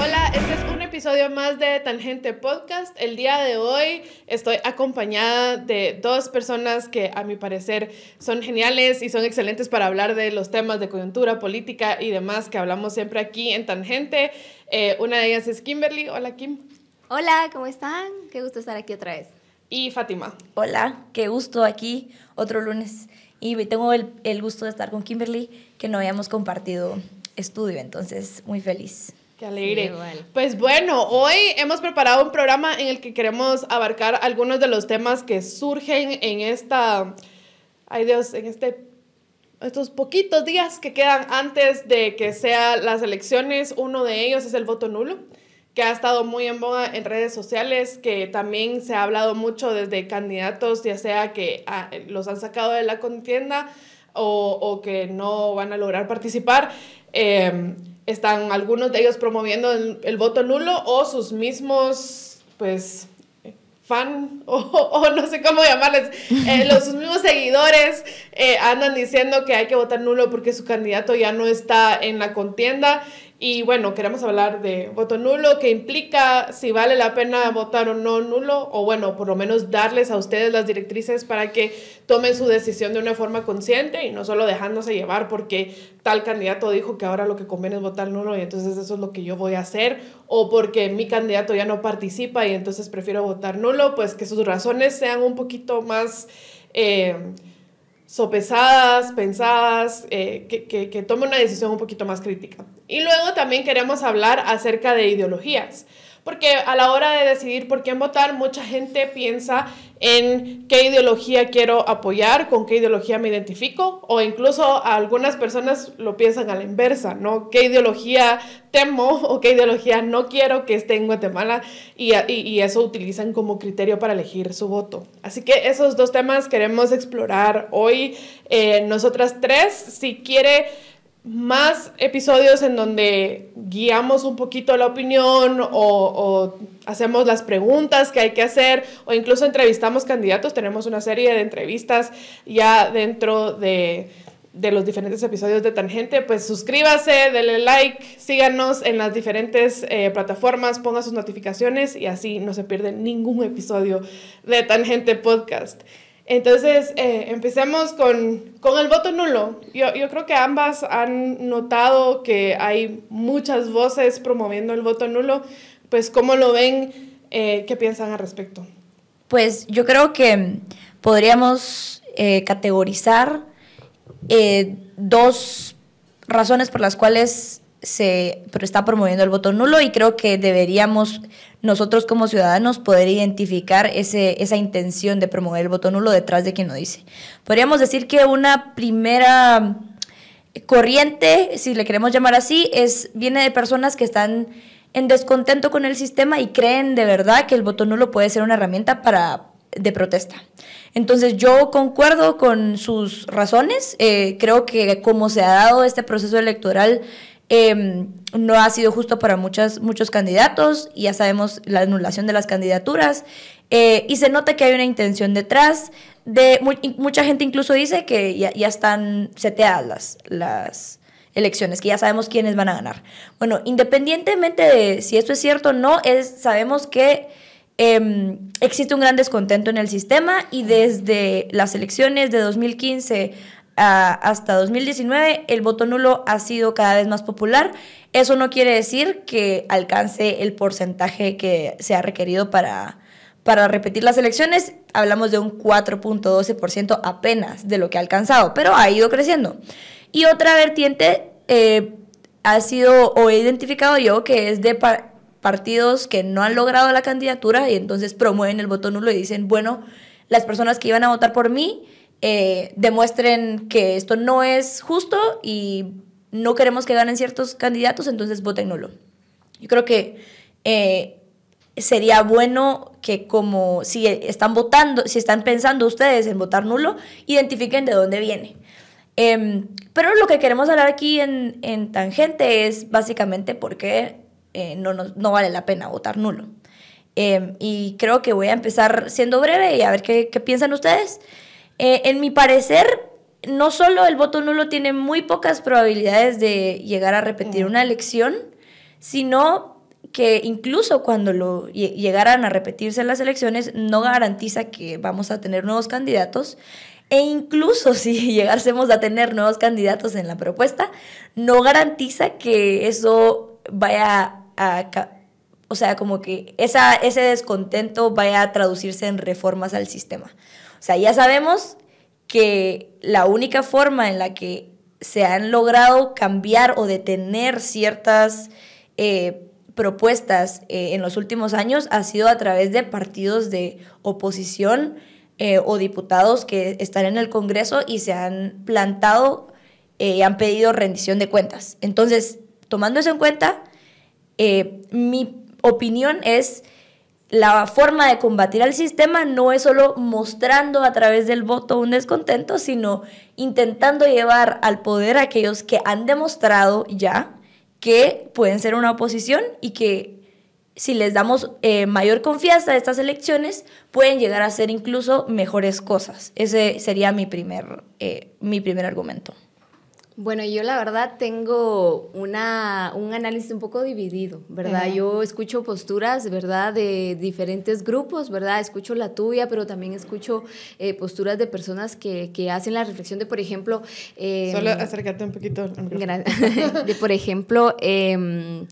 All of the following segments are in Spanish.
Hola, este es un episodio más de Tangente Podcast. El día de hoy estoy acompañada de dos personas que a mi parecer son geniales y son excelentes para hablar de los temas de coyuntura, política y demás que hablamos siempre aquí en Tangente. Eh, una de ellas es Kimberly. Hola, Kim. Hola, ¿cómo están? Qué gusto estar aquí otra vez. Y Fátima. Hola, qué gusto aquí otro lunes. Y tengo el, el gusto de estar con Kimberly, que no habíamos compartido estudio, entonces muy feliz. Qué alegre. pues bueno, hoy hemos preparado un programa en el que queremos abarcar algunos de los temas que surgen en esta, ay Dios, en este, estos poquitos días que quedan antes de que sean las elecciones. Uno de ellos es el voto nulo que ha estado muy en boga en redes sociales, que también se ha hablado mucho desde candidatos, ya sea que ah, los han sacado de la contienda o, o que no van a lograr participar. Eh, están algunos de ellos promoviendo el, voto nulo o sus mismos, pues, fan o, no sé cómo llamarles, eh, los sus mismos seguidores eh, andan diciendo que hay que votar nulo porque su candidato ya no está en la contienda y bueno, queremos hablar de voto nulo, que implica si vale la pena votar o no nulo, o bueno, por lo menos darles a ustedes las directrices para que tomen su decisión de una forma consciente y no solo dejándose llevar porque tal candidato dijo que ahora lo que conviene es votar nulo y entonces eso es lo que yo voy a hacer, o porque mi candidato ya no participa y entonces prefiero votar nulo, pues que sus razones sean un poquito más... Eh, sopesadas, pensadas, eh, que, que, que tome una decisión un poquito más crítica. Y luego también queremos hablar acerca de ideologías. Porque a la hora de decidir por quién votar, mucha gente piensa en qué ideología quiero apoyar, con qué ideología me identifico, o incluso algunas personas lo piensan a la inversa, ¿no? ¿Qué ideología temo o qué ideología no quiero que esté en Guatemala? Y, eso utilizan como criterio para elegir su voto. Así que esos dos temas queremos explorar hoy. Eh, nosotras tres, si quiere más episodios en donde guiamos un poquito la opinión o, hacemos las preguntas que hay que hacer o incluso entrevistamos candidatos. Tenemos una serie de entrevistas ya dentro de, los diferentes episodios de Tangente. Pues suscríbase, denle like, síganos en las diferentes eh, plataformas, ponga sus notificaciones y así no se pierde ningún episodio de Tangente Podcast. Entonces, eh, empecemos con, con, el voto nulo. Yo, yo, creo que ambas han notado que hay muchas voces promoviendo el voto nulo. Pues, ¿cómo lo ven? Eh, ¿Qué piensan al respecto? Pues yo creo que podríamos eh, categorizar dos razones por las cuales se está promoviendo el voto nulo y creo que deberíamos nosotros como ciudadanos poder identificar ese, esa intención de promover el voto nulo detrás de quien lo dice. Podríamos decir que una primera corriente, si le queremos llamar así, es, viene de personas que están en descontento con el sistema y creen de verdad que el voto nulo puede ser una herramienta para, de protesta. Entonces yo concuerdo con sus razones, eh, creo que como se ha dado este proceso electoral, Em, no ha sido justo para muchas, muchos candidatos, ya sabemos la anulación de las candidaturas, eh, y se nota que hay una intención detrás. De, mucha gente incluso dice que ya, ya están seteadas las, elecciones, que ya sabemos quiénes van a ganar. Bueno, independientemente de si esto es cierto o no, es, sabemos que em, existe un gran descontento en el sistema y desde las elecciones de 2015 hasta 2019 el voto nulo ha sido cada vez más popular. Eso no quiere decir que alcance el porcentaje que se ha requerido para, para repetir las elecciones. Hablamos de un 4.12% apenas de lo que ha alcanzado, pero ha ido creciendo. Y otra vertiente eh, ha sido o he identificado yo que es de partidos que no han logrado la candidatura y entonces promueven el voto nulo y dicen, bueno, las personas que iban a votar por mí eh, demuestren que esto no es justo y no queremos que ganen ciertos candidatos, entonces voten nulo. Yo creo que eh, sería bueno que como si están votando, si están pensando ustedes en votar nulo, identifiquen de dónde viene. Em, pero lo que queremos hablar aquí en, en Tangente es básicamente por qué eh, no, no, vale la pena votar nulo. Em, y creo que voy a empezar siendo breve y a ver qué, qué piensan ustedes. Eh, en mi parecer, no solo el voto nulo tiene muy pocas probabilidades de llegar a repetir una elección, sino que incluso cuando lo llegaran a repetirse las elecciones no garantiza que vamos a tener nuevos candidatos e incluso si llegásemos a tener nuevos candidatos en la propuesta, no garantiza que eso vaya a, o sea, como que esa, ese descontento vaya a traducirse en reformas al sistema. Sea, ya sabemos que la única forma en la que se han logrado cambiar o detener ciertas eh, propuestas eh, en los últimos años ha sido a través de partidos de oposición eh, o diputados que están en el Congreso y se han plantado y han pedido rendición de cuentas. Entonces, tomando eso en cuenta, mi opinión es la forma de combatir al sistema no es solo mostrando a través del voto un descontento, sino intentando llevar al poder a aquellos que han demostrado ya que pueden ser una oposición y que si les damos eh, mayor confianza a estas elecciones, pueden llegar a ser incluso mejores cosas. Ese sería mi primer, eh, mi primer argumento. Bueno, yo la verdad tengo una, un análisis un poco dividido, ¿verdad? Yo escucho posturas, ¿verdad? De diferentes grupos, ¿verdad? Escucho la tuya, pero también escucho eh, posturas de personas que, que, hacen la reflexión de, por ejemplo... Solo em, acércate un poquito. de, por ejemplo... Eh,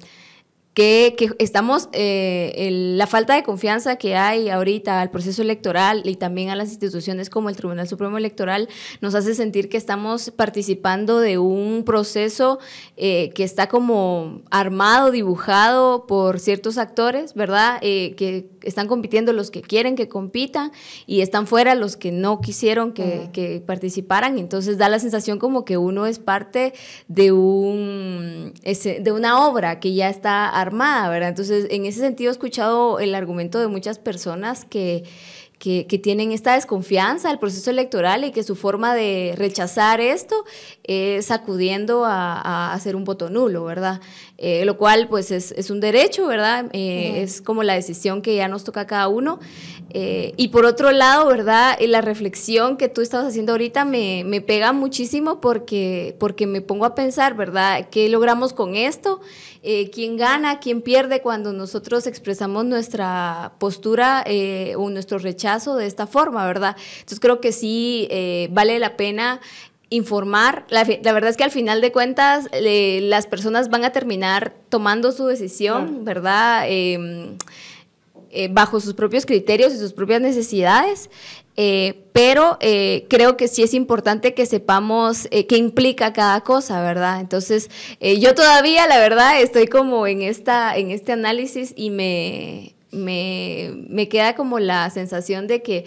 que, estamos, eh, la falta de confianza que hay ahorita al proceso electoral y también a las instituciones como el Tribunal Supremo Electoral nos hace sentir que estamos participando de un proceso eh, que está como armado, dibujado por ciertos actores, ¿verdad? Eh, que están compitiendo los que quieren que compitan y están fuera los que no quisieron que, que participaran. Entonces da la sensación como que uno es parte de, un, de una obra que ya está armada, Entonces, en ese sentido he escuchado el argumento de muchas personas que, que, tienen esta desconfianza al proceso electoral y que su forma de rechazar esto es acudiendo a, hacer un voto nulo, ¿verdad? Eh, lo cual pues es, un derecho, ¿verdad? Eh, es como la decisión que ya nos toca a cada uno. Eh, y por otro lado, ¿verdad? La reflexión que tú estabas haciendo ahorita me, me, pega muchísimo porque, porque me pongo a pensar, ¿verdad? ¿Qué logramos con esto? Quién gana, quién pierde cuando nosotros expresamos nuestra postura o nuestro rechazo de esta forma, ¿verdad? Entonces creo que sí vale la pena informar. La, verdad es que al final de cuentas las personas van a terminar tomando su decisión, ¿verdad? Em, bajo sus propios criterios y sus propias necesidades. Eh, pero eh, creo que sí es importante que sepamos eh, qué implica cada cosa, ¿verdad? Entonces, yo todavía, la verdad, estoy como en, esta, en este análisis y me, me, me queda como la sensación de que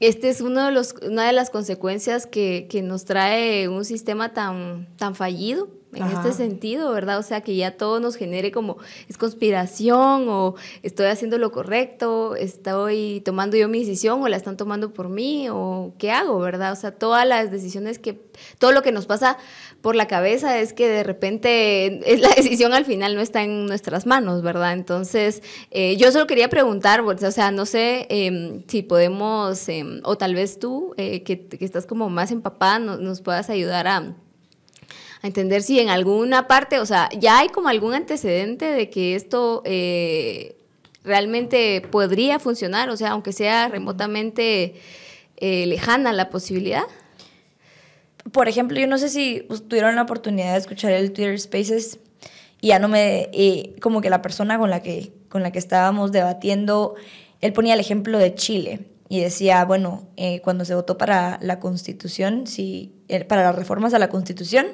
este es uno de los, una de las consecuencias que, que nos trae un sistema tan, tan fallido en este sentido, ¿verdad? O sea, que ya todo nos genere como es conspiración o estoy haciendo lo correcto, estoy tomando yo mi decisión o la están tomando por mí o qué hago, ¿verdad? O sea, todas las decisiones que, todo lo que nos pasa por la cabeza es que de repente es la decisión al final no está en nuestras manos, ¿verdad? Entonces, eh, yo solo quería preguntar, o sea, no sé em, si podemos, em, o tal vez tú, eh, que, que, estás como más empapada, nos puedas ayudar a entender si en alguna parte, o sea, ya hay como algún antecedente de que esto eh, realmente podría funcionar, o sea, aunque sea remotamente eh, lejana la posibilidad. Por ejemplo, yo no sé si tuvieron la oportunidad de escuchar el Twitter Spaces y ya no me, como que la persona con la que, con la que estábamos debatiendo, él ponía el ejemplo de Chile y decía, bueno, eh, cuando se votó para la constitución, si, para las reformas a la constitución,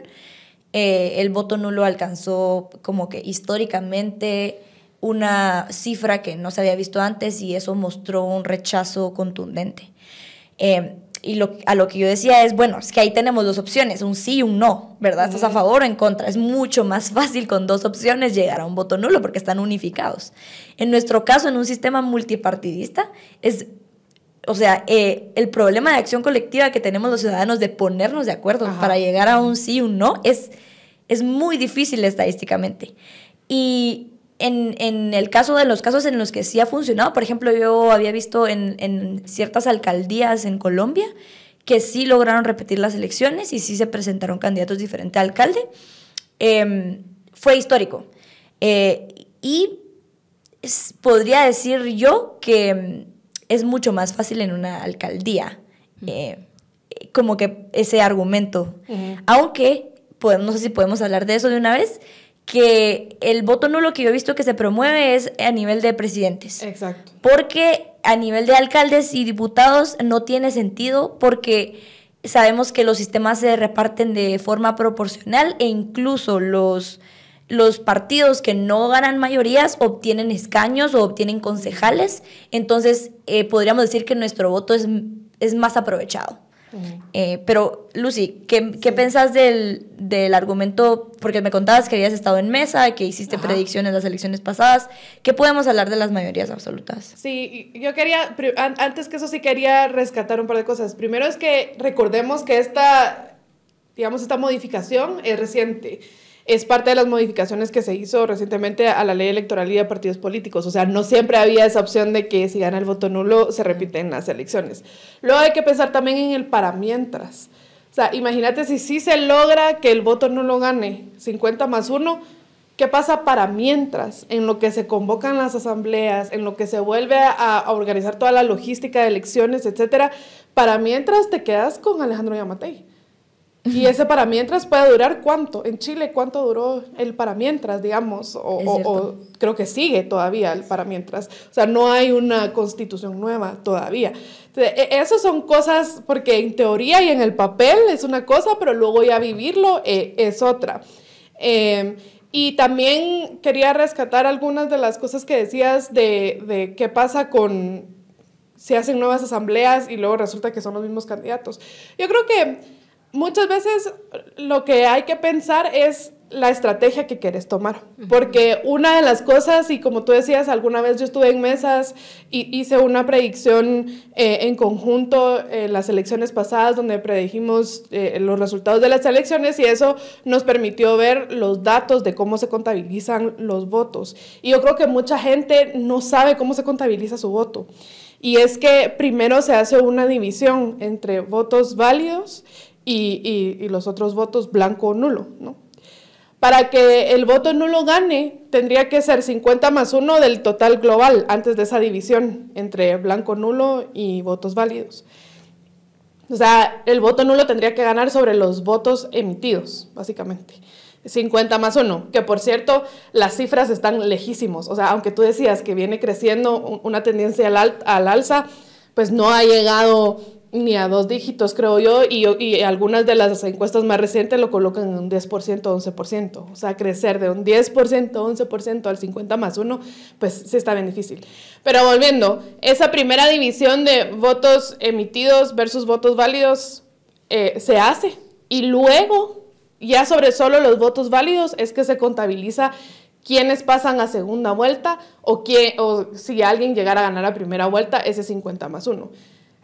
eh, el voto nulo alcanzó como que históricamente una cifra que no se había visto antes y eso mostró un rechazo contundente. Eh, y lo, a lo que yo decía es, bueno, es que ahí tenemos dos opciones, un sí y un no, ¿verdad? ¿Estás a favor o en contra? Es mucho más fácil con dos opciones llegar a un voto nulo porque están unificados. En nuestro caso, en un sistema multipartidista, es o sea, eh, el problema de acción colectiva que tenemos los ciudadanos de ponernos de acuerdo para llegar a un sí y un no es, es muy difícil estadísticamente. Y en, en, el caso de los casos en los que sí ha funcionado, por ejemplo, yo había visto en, en ciertas alcaldías en Colombia que sí lograron repetir las elecciones y sí se presentaron candidatos diferentes a alcalde. Em, fue histórico. Eh, y podría decir yo que em, es mucho más fácil en una alcaldía. Eh, como que ese argumento. Aunque, podemos, no sé si podemos hablar de eso de una vez, que el voto nulo que yo he visto que se promueve es a nivel de presidentes. Exacto. Porque a nivel de alcaldes y diputados no tiene sentido porque sabemos que los sistemas se reparten de forma proporcional e incluso los, los partidos que no ganan mayorías obtienen escaños o obtienen concejales. Entonces, eh, podríamos decir que nuestro voto es, es más aprovechado. Eh, pero, Lucy, ¿qué, qué pensás del, del, argumento? Porque me contabas que habías estado en mesa, que hiciste predicciones en las elecciones pasadas. ¿Qué podemos hablar de las mayorías absolutas? Sí, yo quería, antes que eso sí quería rescatar un par de cosas. Primero es que recordemos que esta, digamos, esta modificación es reciente es parte de las modificaciones que se hizo recientemente a la ley electoral y de partidos políticos. O sea, no siempre había esa opción de que si gana el voto nulo se repiten las elecciones. Luego hay que pensar también en el para mientras. O sea, imagínate si sí se logra que el voto nulo gane 50 más 1, ¿qué pasa para mientras? En lo que se convocan las asambleas, en lo que se vuelve a, a organizar toda la logística de elecciones, etcétera. Para mientras te quedas con Alejandro Yamatei. Y ese para mientras puede durar cuánto? En Chile, ¿cuánto duró el para mientras, digamos? O, creo que sigue todavía el para mientras. O sea, no hay una constitución nueva todavía. Entonces, e, esas son cosas, porque en teoría y en el papel es una cosa, pero luego ya vivirlo eh, es otra. Em, y también quería rescatar algunas de las cosas que decías de, de qué pasa con si hacen nuevas asambleas y luego resulta que son los mismos candidatos. Yo creo que muchas veces lo que hay que pensar es la estrategia que quieres tomar. Porque una de las cosas, y como tú decías, alguna vez yo estuve en mesas y hice una predicción eh, en conjunto en las elecciones pasadas donde predijimos eh, los resultados de las elecciones y eso nos permitió ver los datos de cómo se contabilizan los votos. Y yo creo que mucha gente no sabe cómo se contabiliza su voto. Y es que primero se hace una división entre votos válidos y, los otros votos blanco o nulo, ¿no? Para que el voto nulo gane, tendría que ser 50 más 1 del total global antes de esa división entre blanco, nulo y votos válidos. O sea, el voto nulo tendría que ganar sobre los votos emitidos, básicamente. 50 más 1, que por cierto, las cifras están lejísimos. O sea, aunque tú decías que viene creciendo una tendencia al, al alza, pues no ha llegado ni a dos dígitos, creo yo, y, y, algunas de las encuestas más recientes lo colocan en un 10%, 11%. O sea, crecer de un 10%, 11% al 50 más 1, pues sí está bien difícil. Pero volviendo, esa primera división de votos emitidos versus votos válidos eh, se hace. Y luego, ya sobre solo los votos válidos, es que se contabiliza quiénes pasan a segunda vuelta o, quién, o si alguien llegara a ganar a primera vuelta, ese 50 más 1.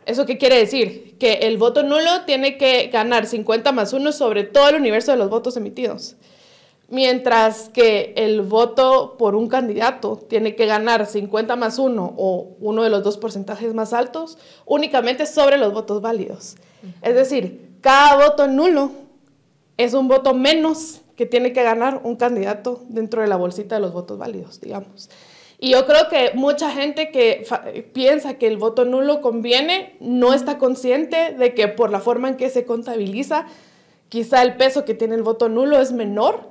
¿Eso qué quiere decir? Que el voto nulo tiene que ganar 50 más 1 sobre todo el universo de los votos emitidos. Mientras que el voto por un candidato tiene que ganar 50 más 1 o uno de los dos porcentajes más altos únicamente sobre los votos válidos. Es decir, cada voto nulo es un voto menos que tiene que ganar un candidato dentro de la bolsita de los votos válidos, digamos. Y yo creo que mucha gente que piensa que el voto nulo conviene no está consciente de que por la forma en que se contabiliza, quizá el peso que tiene el voto nulo es menor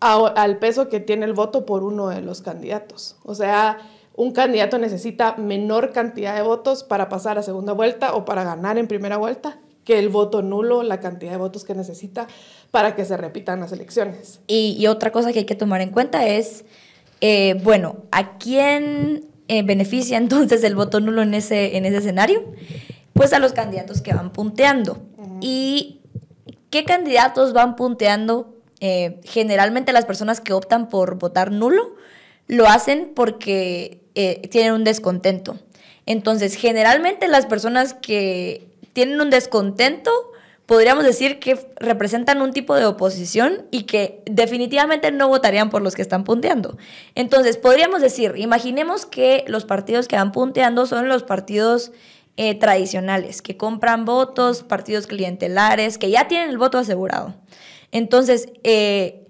al peso que tiene el voto por uno de los candidatos. O sea, un candidato necesita menor cantidad de votos para pasar a segunda vuelta o para ganar en primera vuelta que el voto nulo, la cantidad de votos que necesita para que se repitan las elecciones. Y, otra cosa que hay que tomar en cuenta es eh, bueno, ¿a quién eh, beneficia entonces el voto nulo en ese, en ese escenario? Pues a los candidatos que van punteando. ¿Y qué candidatos van punteando? Eh, generalmente las personas que optan por votar nulo lo hacen porque tienen un descontento. Entonces, generalmente las personas que tienen un descontento podríamos decir que representan un tipo de oposición y que definitivamente no votarían por los que están punteando. Entonces, podríamos decir, imaginemos que los partidos que van punteando son los partidos eh, tradicionales, que compran votos, partidos clientelares, que ya tienen el voto asegurado. Entonces, eh,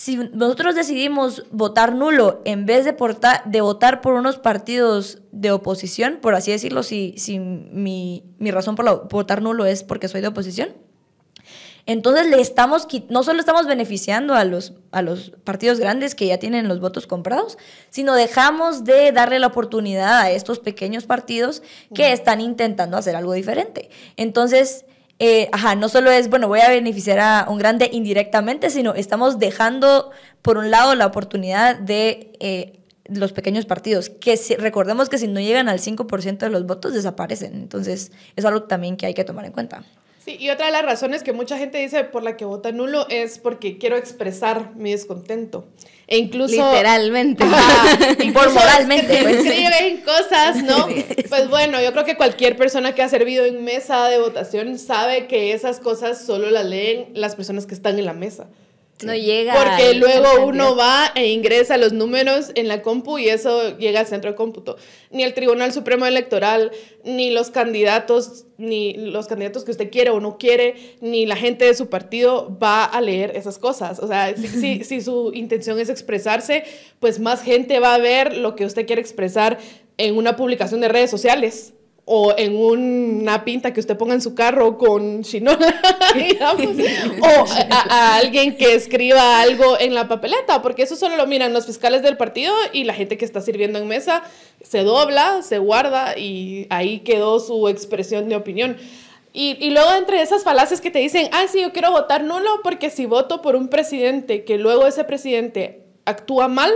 si nosotros decidimos votar nulo en vez de, de votar por unos partidos de oposición, por así decirlo, si, si mi, mi razón por votar nulo es porque soy de oposición, entonces le estamos, no solo estamos beneficiando a los, a los partidos grandes que ya tienen los votos comprados, sino dejamos de darle la oportunidad a estos pequeños partidos que están intentando hacer algo diferente. Entonces, eh, ajá, no solo es, bueno, voy a beneficiar a un grande indirectamente, sino estamos dejando, por un lado, la oportunidad de... Eh, los pequeños partidos, que si, recordemos que si no llegan al 5% de los votos desaparecen. Entonces, es algo también que hay que tomar en cuenta. Sí, y otra de las razones que mucha gente dice por la que vota nulo es porque quiero expresar mi descontento. E incluso... Literalmente. y por moralmente. Pues. Escriben cosas, ¿no? Pues bueno, yo creo que cualquier persona que ha servido en mesa de votación sabe que esas cosas solo las leen las personas que están en la mesa. No llega. Porque luego uno va e ingresa los números en la compu y eso llega al centro de cómputo. Ni el Tribunal Supremo Electoral, ni los candidatos, ni los candidatos que usted quiere o no quiere, ni la gente de su partido va a leer esas cosas. O sea, si, si su intención es expresarse, pues más gente va a ver lo que usted quiere expresar en una publicación de redes sociales o en una pinta que usted ponga en su carro con chinola, digamos, o a, alguien que escriba algo en la papeleta, porque eso solo lo miran los fiscales del partido y la gente que está sirviendo en mesa se dobla, se guarda y ahí quedó su expresión de opinión. Y, luego entre esas falacias que te dicen, ah, sí, yo quiero votar nulo porque si voto por un presidente que luego ese presidente actúa mal,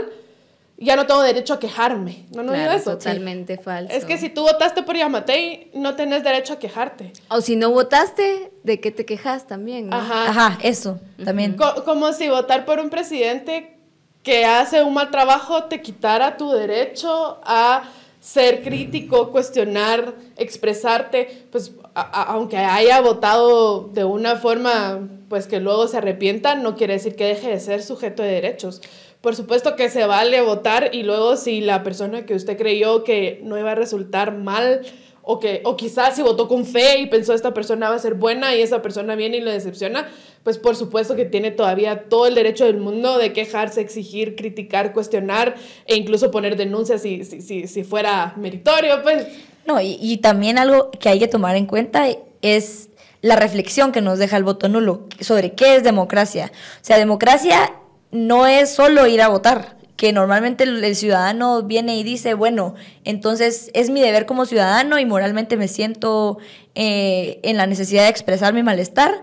ya no tengo derecho a quejarme. No, no digo eso. Totalmente falso. Es que si tú votaste por Yamatei, no tenés derecho a quejarte. O si no votaste, ¿de qué te quejas también? Ajá. Ajá, eso también. como si votar por un presidente que hace un mal trabajo te quitara tu derecho a ser crítico, cuestionar, expresarte, pues aunque haya votado de una forma pues que luego se arrepienta, no quiere decir que deje de ser sujeto de derechos. Por supuesto que se vale votar y luego si la persona que usted creyó que no iba a resultar mal o que o quizás si votó con fe y pensó esta persona va a ser buena y esa persona viene y lo decepciona, pues por supuesto que tiene todavía todo el derecho del mundo de quejarse, exigir, criticar, cuestionar e incluso poner denuncias si, si, si, si fuera meritorio, pues. No, y, y también algo que hay que tomar en cuenta es la reflexión que nos deja el voto nulo sobre qué es democracia. O sea, democracia no es solo ir a votar, que normalmente el, ciudadano viene y dice, bueno, entonces es mi deber como ciudadano y moralmente me siento eh, en la necesidad de expresar mi malestar.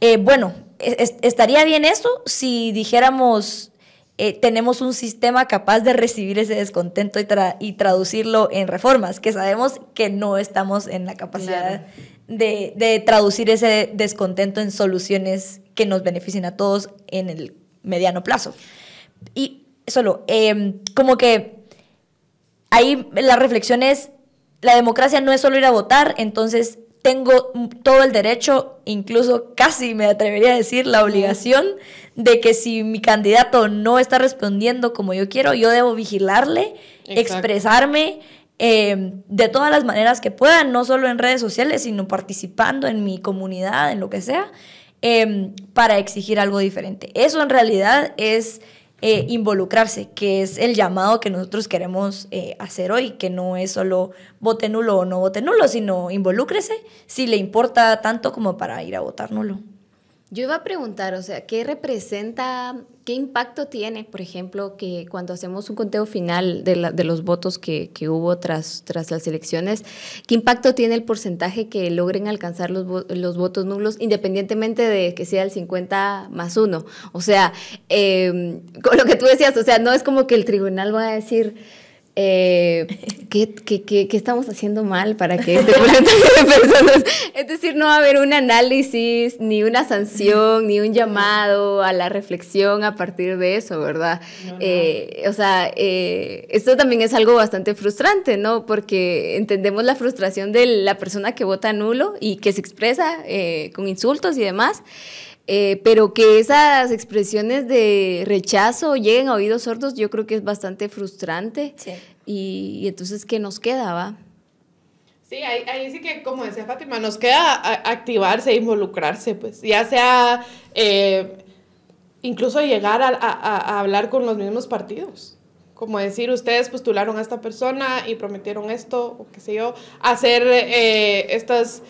Eh, bueno, estaría bien eso si dijéramos, eh, tenemos un sistema capaz de recibir ese descontento y, y, traducirlo en reformas, que sabemos que no estamos en la capacidad de, de traducir ese descontento en soluciones que nos beneficien a todos en el mediano plazo. Y solo, em, como que ahí la reflexión es, la democracia no es solo ir a votar, entonces tengo todo el derecho, incluso casi me atrevería a decir la obligación de que si mi candidato no está respondiendo como yo quiero, yo debo vigilarle, expresarme em, de todas las maneras que pueda, no solo en redes sociales, sino participando en mi comunidad, en lo que sea. Em, para exigir algo diferente. Eso en realidad es eh, involucrarse, que es el llamado que nosotros queremos eh, hacer hoy, que no es solo vote nulo o no vote nulo, sino involúcrese si le importa tanto como para ir a votar nulo. Yo iba a preguntar, o sea, ¿qué representa, qué impacto tiene, por ejemplo, que cuando hacemos un conteo final de, de los votos que, hubo tras, las elecciones, qué impacto tiene el porcentaje que logren alcanzar los, los votos nulos, independientemente de que sea el 50 más uno? O sea, eh, con lo que tú decías, o sea, no es como que el tribunal va a decir eh, ¿qué, qué, qué, qué, estamos haciendo mal para que este porcentaje de personas, es decir, no va a haber un análisis, ni una sanción, ni un llamado a la reflexión a partir de eso, ¿verdad? Eh, o sea, eh, esto también es algo bastante frustrante, ¿no? Porque entendemos la frustración de la persona que vota nulo y que se expresa eh, con insultos y demás. Eh, pero que esas expresiones de rechazo lleguen a oídos sordos, yo creo que es bastante frustrante. Y, entonces, ¿qué nos queda, va? Sí, ahí, ahí, sí que, como decía Fátima, nos queda activarse e involucrarse, pues, ya sea eh, incluso llegar a, a, a, hablar con los mismos partidos. Como decir, ustedes postularon a esta persona y prometieron esto, o qué sé yo, hacer eh, estas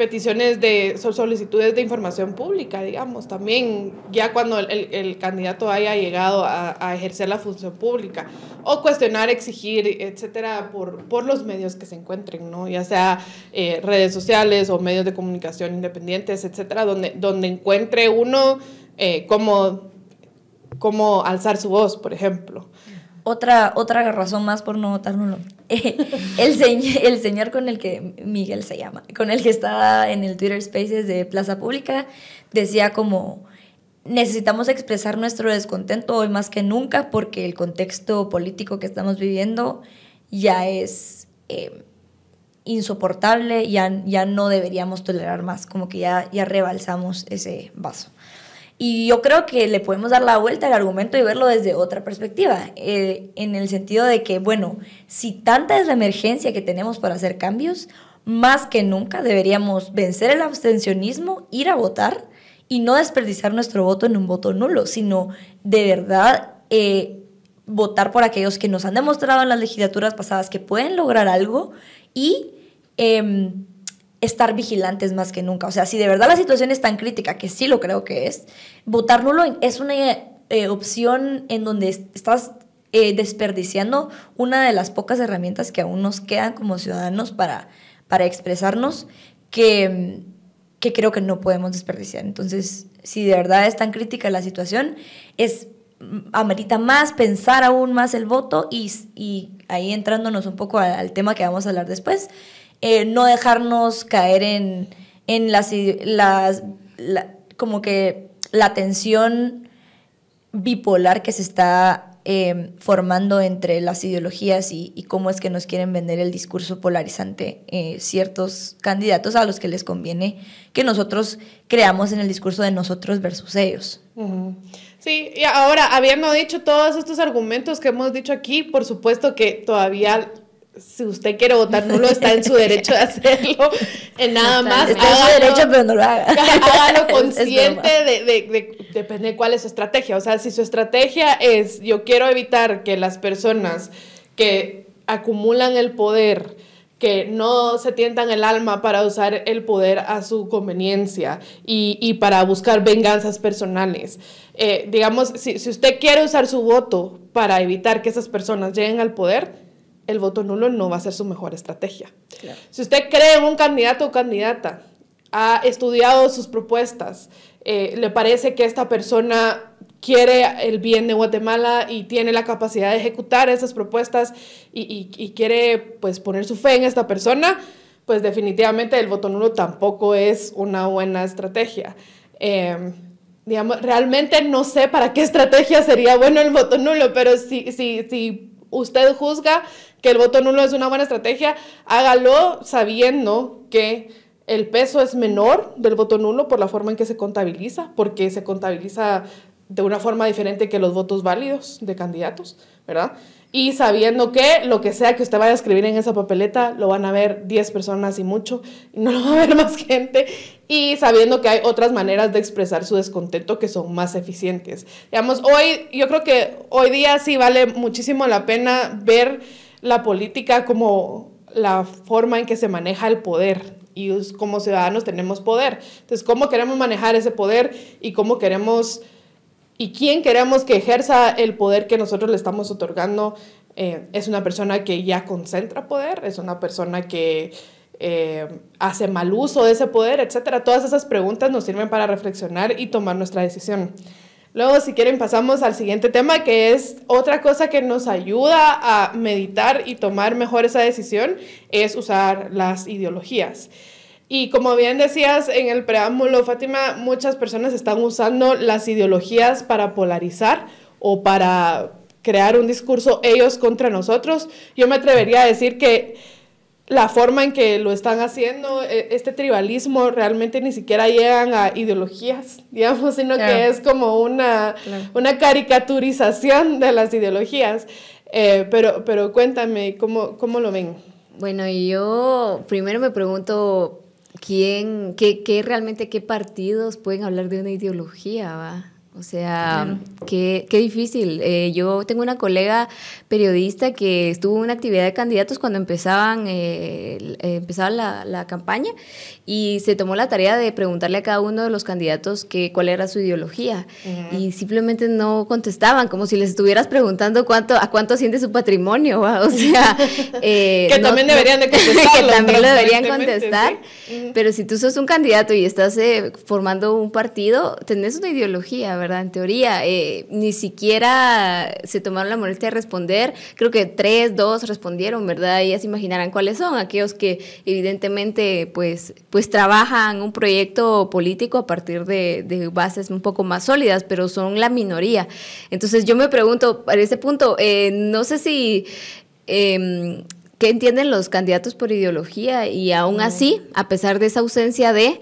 peticiones de solicitudes de información pública, digamos, también ya cuando el, el, candidato haya llegado a, ejercer la función pública, o cuestionar, exigir, etcétera, por, por los medios que se encuentren, ¿no? Ya sea eh, redes sociales o medios de comunicación independientes, etcétera, donde, donde encuentre uno eh, cómo, cómo alzar su voz, por ejemplo. Otra, otra razón más por no votar nulo. el, señor, el señor con el que, Miguel se llama, con el que estaba en el Twitter Spaces de Plaza Pública, decía como, necesitamos expresar nuestro descontento hoy más que nunca porque el contexto político que estamos viviendo ya es eh, insoportable, ya, ya no deberíamos tolerar más, como que ya, ya rebalsamos ese vaso. Y yo creo que le podemos dar la vuelta al argumento y verlo desde otra perspectiva, eh, en el sentido de que, bueno, si tanta es la emergencia que tenemos para hacer cambios, más que nunca deberíamos vencer el abstencionismo, ir a votar y no desperdiciar nuestro voto en un voto nulo, sino de verdad eh, votar por aquellos que nos han demostrado en las legislaturas pasadas que pueden lograr algo y... Em, estar vigilantes más que nunca. O sea, si de verdad la situación es tan crítica, que sí lo creo que es, votar nulo es una eh, opción en donde estás eh, desperdiciando una de las pocas herramientas que aún nos quedan como ciudadanos para, para expresarnos que, que creo que no podemos desperdiciar. Entonces, si de verdad es tan crítica la situación, es amerita más pensar aún más el voto y, y ahí entrándonos un poco al tema que vamos a hablar después, eh, no dejarnos caer en, en las, las como que la tensión bipolar que se está em, formando entre las ideologías y, cómo es que nos quieren vender el discurso polarizante eh, ciertos candidatos a los que les conviene que nosotros creamos en el discurso de nosotros versus ellos. Sí, y ahora, habiendo dicho todos estos argumentos que hemos dicho aquí, por supuesto que todavía si usted quiere votar nulo, está en su derecho de hacerlo. En nada más. Está en su derecho, pero no lo haga. Hágalo consciente de, de, de, depende de cuál es su estrategia. O sea, si su estrategia es, yo quiero evitar que las personas que acumulan el poder, que no se tientan el alma para usar el poder a su conveniencia y, y para buscar venganzas personales. Eh, digamos, si, si usted quiere usar su voto para evitar que esas personas lleguen al poder, el voto nulo no va a ser su mejor estrategia. Si usted cree en un candidato o candidata, ha estudiado sus propuestas, eh, le parece que esta persona quiere el bien de Guatemala y tiene la capacidad de ejecutar esas propuestas y, quiere pues poner su fe en esta persona, pues definitivamente el voto nulo tampoco es una buena estrategia. Em, digamos, realmente no sé para qué estrategia sería bueno el voto nulo, pero si, si, si usted juzga que el voto nulo es una buena estrategia, hágalo sabiendo que el peso es menor del voto nulo por la forma en que se contabiliza, porque se contabiliza de una forma diferente que los votos válidos de candidatos, ¿verdad? Y sabiendo que lo que sea que usted vaya a escribir en esa papeleta lo van a ver 10 personas y mucho, y no lo va a ver más gente, y sabiendo que hay otras maneras de expresar su descontento que son más eficientes. Digamos, hoy, yo creo que hoy día sí vale muchísimo la pena ver la política como la forma en que se maneja el poder y como ciudadanos tenemos poder. Entonces, ¿cómo queremos manejar ese poder y cómo queremos y quién queremos que ejerza el poder que nosotros le estamos otorgando? Eh, es una persona que ya concentra poder, es una persona que eh, hace mal uso de ese poder, etcétera. Todas esas preguntas nos sirven para reflexionar y tomar nuestra decisión. Luego, si quieren, pasamos al siguiente tema, que es otra cosa que nos ayuda a meditar y tomar mejor esa decisión, es usar las ideologías. Y como bien decías en el preámbulo, Fátima, muchas personas están usando las ideologías para polarizar o para crear un discurso ellos contra nosotros. Yo me atrevería a decir que la forma en que lo están haciendo, e, este tribalismo realmente ni siquiera llegan a ideologías, digamos, sino que es como una, una caricaturización de las ideologías. Eh, pero, pero cuéntame, ¿cómo, ¿cómo lo ven? Bueno, yo primero me pregunto quién, qué, qué realmente, qué partidos pueden hablar de una ideología, ¿va? O sea, qué, qué, difícil. Eh, yo tengo una colega periodista que estuvo en una actividad de candidatos cuando empezaban, eh, eh, empezaba la, la, campaña y se tomó la tarea de preguntarle a cada uno de los candidatos que, cuál era su ideología. Y simplemente no contestaban, como si les estuvieras preguntando cuánto, a cuánto asciende su patrimonio. O sea, que también deberían de contestar. que también lo deberían contestar. Pero si tú sos un candidato y estás formando un partido, tenés una ideología, ¿verdad? En teoría, eh, ni siquiera se tomaron la molestia de responder. Creo que tres, dos respondieron, ¿verdad? Y ya se imaginarán cuáles son aquellos que evidentemente pues, pues trabajan un proyecto político a partir de, de bases un poco más sólidas, pero son la minoría. Entonces yo me pregunto, a ese punto, eh, no sé si... Eh, ¿Qué entienden los candidatos por ideología? Y aún así, a pesar de esa ausencia de,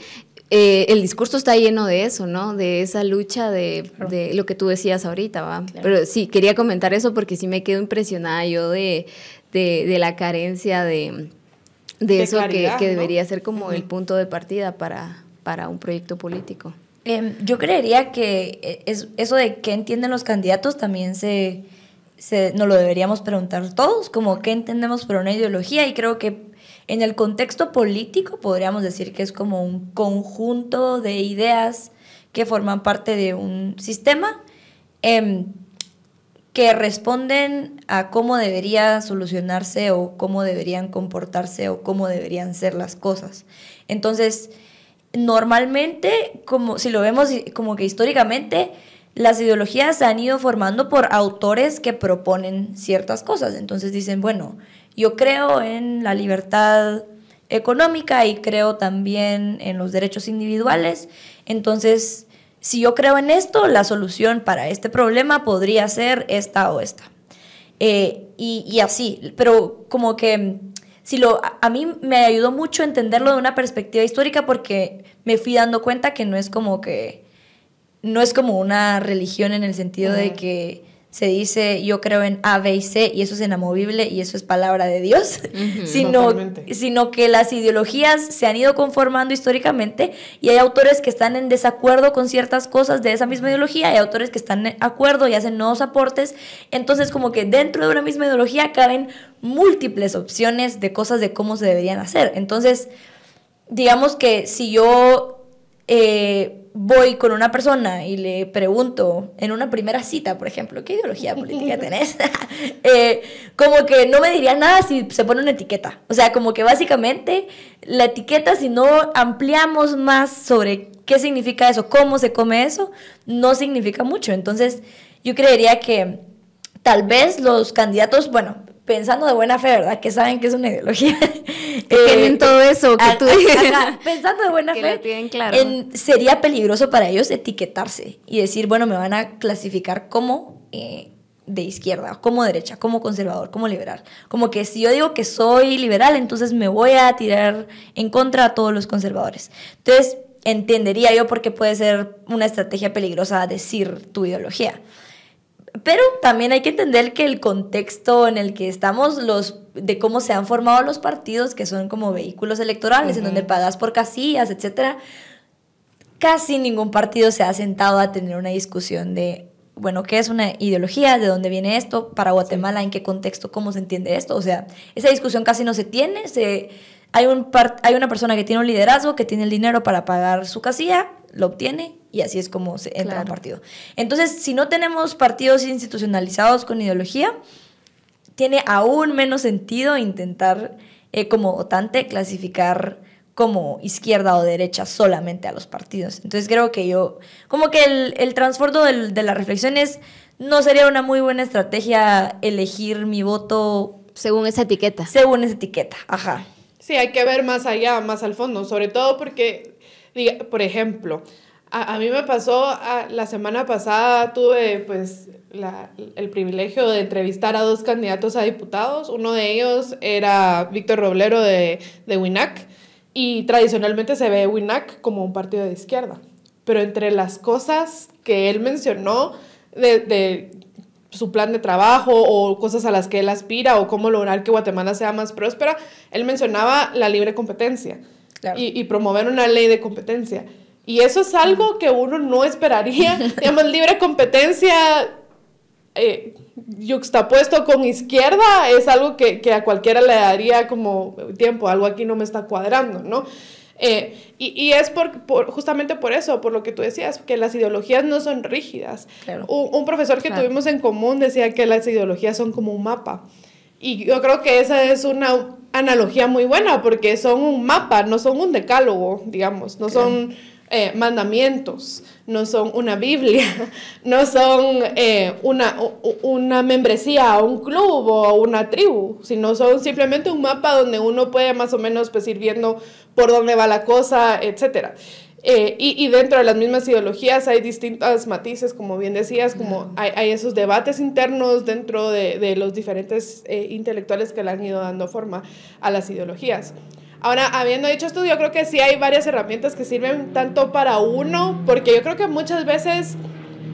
eh, el discurso está lleno de eso, ¿no? De esa lucha de, de lo que tú decías ahorita, ¿va? Pero sí, quería comentar eso porque sí me quedo impresionada yo de, de, la carencia de, de eso que, que, debería ser como el punto de partida para, para un proyecto político. Eh, yo creería que eh, es, eso de qué entienden los candidatos también se, se, nos lo deberíamos preguntar todos, como qué entendemos por una ideología y creo que en el contexto político podríamos decir que es como un conjunto de ideas que forman parte de un sistema em, que responden a cómo debería solucionarse o cómo deberían comportarse o cómo deberían ser las cosas. Entonces, normalmente, como si lo vemos como que históricamente, las ideologías se han ido formando por autores que proponen ciertas cosas. Entonces dicen, bueno, yo creo en la libertad económica y creo también en los derechos individuales. Entonces, si yo creo en esto, la solución para este problema podría ser esta o esta. Eh, y, así, pero como que si lo, a mí me ayudó mucho entenderlo de una perspectiva histórica porque me fui dando cuenta que no es como que, no es como una religión en el sentido de que se dice yo creo en A, B y C y eso es inamovible y eso es palabra de Dios, sino, sino que las ideologías se han ido conformando históricamente y hay autores que están en desacuerdo con ciertas cosas de esa misma ideología, hay autores que están de acuerdo y hacen nuevos aportes, entonces como que dentro de una misma ideología caben múltiples opciones de cosas de cómo se deberían hacer. Entonces, digamos que si yo... Eh, voy con una persona y le pregunto en una primera cita, por ejemplo, ¿qué ideología política tenés? Eh, como que no me diría nada si se pone una etiqueta. O sea, como que básicamente la etiqueta, si no ampliamos más sobre qué significa eso, cómo se come eso, no significa mucho. Entonces, yo creería que tal vez los candidatos, bueno, pensando de buena fe, ¿verdad? Que saben que es una ideología. tienen eh, todo eso que tú Pensando de buena fe, sería peligroso para ellos etiquetarse y decir, bueno, me van a clasificar como eh, de izquierda, como derecha, como conservador, como liberal. Como que si yo digo que soy liberal, entonces me voy a tirar en contra a todos los conservadores. Entonces, entendería yo por qué puede ser una estrategia peligrosa decir tu ideología. Pero también hay que entender que el contexto en el que estamos, los, de cómo se han formado los partidos, que son como vehículos electorales, en donde pagas por casillas, etcétera, casi ningún partido se ha sentado a tener una discusión de, bueno, ¿qué es una ideología? ¿De dónde viene esto? Para Guatemala, ¿en qué contexto? ¿Cómo se entiende esto? O sea, esa discusión casi no se tiene. Se, hay, un hay una persona que tiene un liderazgo, que tiene el dinero para pagar su casilla, lo obtiene y así es como se entra un partido. Entonces, si no tenemos partidos institucionalizados con ideología, tiene aún menos sentido intentar eh, como votante clasificar como izquierda o derecha solamente a los partidos. Entonces creo que yo, como que el, el transbordo de la reflexión es, no sería una muy buena estrategia elegir mi voto según esa etiqueta. Según esa etiqueta, ajá. Sí, hay que ver más allá, más al fondo, sobre todo porque, diga, por ejemplo, a, a mí me pasó, la semana pasada tuve pues la, el privilegio de entrevistar a dos candidatos a diputados. Uno de ellos era Víctor Roblero de, de WINAC y tradicionalmente se ve WINAC como un partido de izquierda. Pero entre las cosas que él mencionó, de, de su plan de trabajo o cosas a las que él aspira o cómo lograr que Guatemala sea más próspera, él mencionaba la libre competencia y, y, promover una ley de competencia. Y eso es algo que uno no esperaría. Digamos, libre competencia eh, yuxtapuesto con izquierda es algo que, que, a cualquiera le daría como tiempo, algo aquí no me está cuadrando, ¿no? Eh, y, y, es por, por, justamente por eso, por lo que tú decías, que las ideologías no son rígidas. Un, un, profesor que tuvimos en común decía que las ideologías son como un mapa. Y yo creo que esa es una analogía muy buena, porque son un mapa, no son un decálogo, digamos, no son eh, mandamientos, no son una Biblia, no son eh, una, una membresía a un club o una tribu, sino son simplemente un mapa donde uno puede más o menos pues, ir viendo por dónde va la cosa, etc. Eh, y, y, dentro de las mismas ideologías hay distintas matices, como bien decías, como hay, hay esos debates internos dentro de, de los diferentes intelectuales que le han ido dando forma a las ideologías. Ahora, habiendo dicho esto, yo creo que sí hay varias herramientas que sirven tanto para uno, porque yo creo que muchas veces,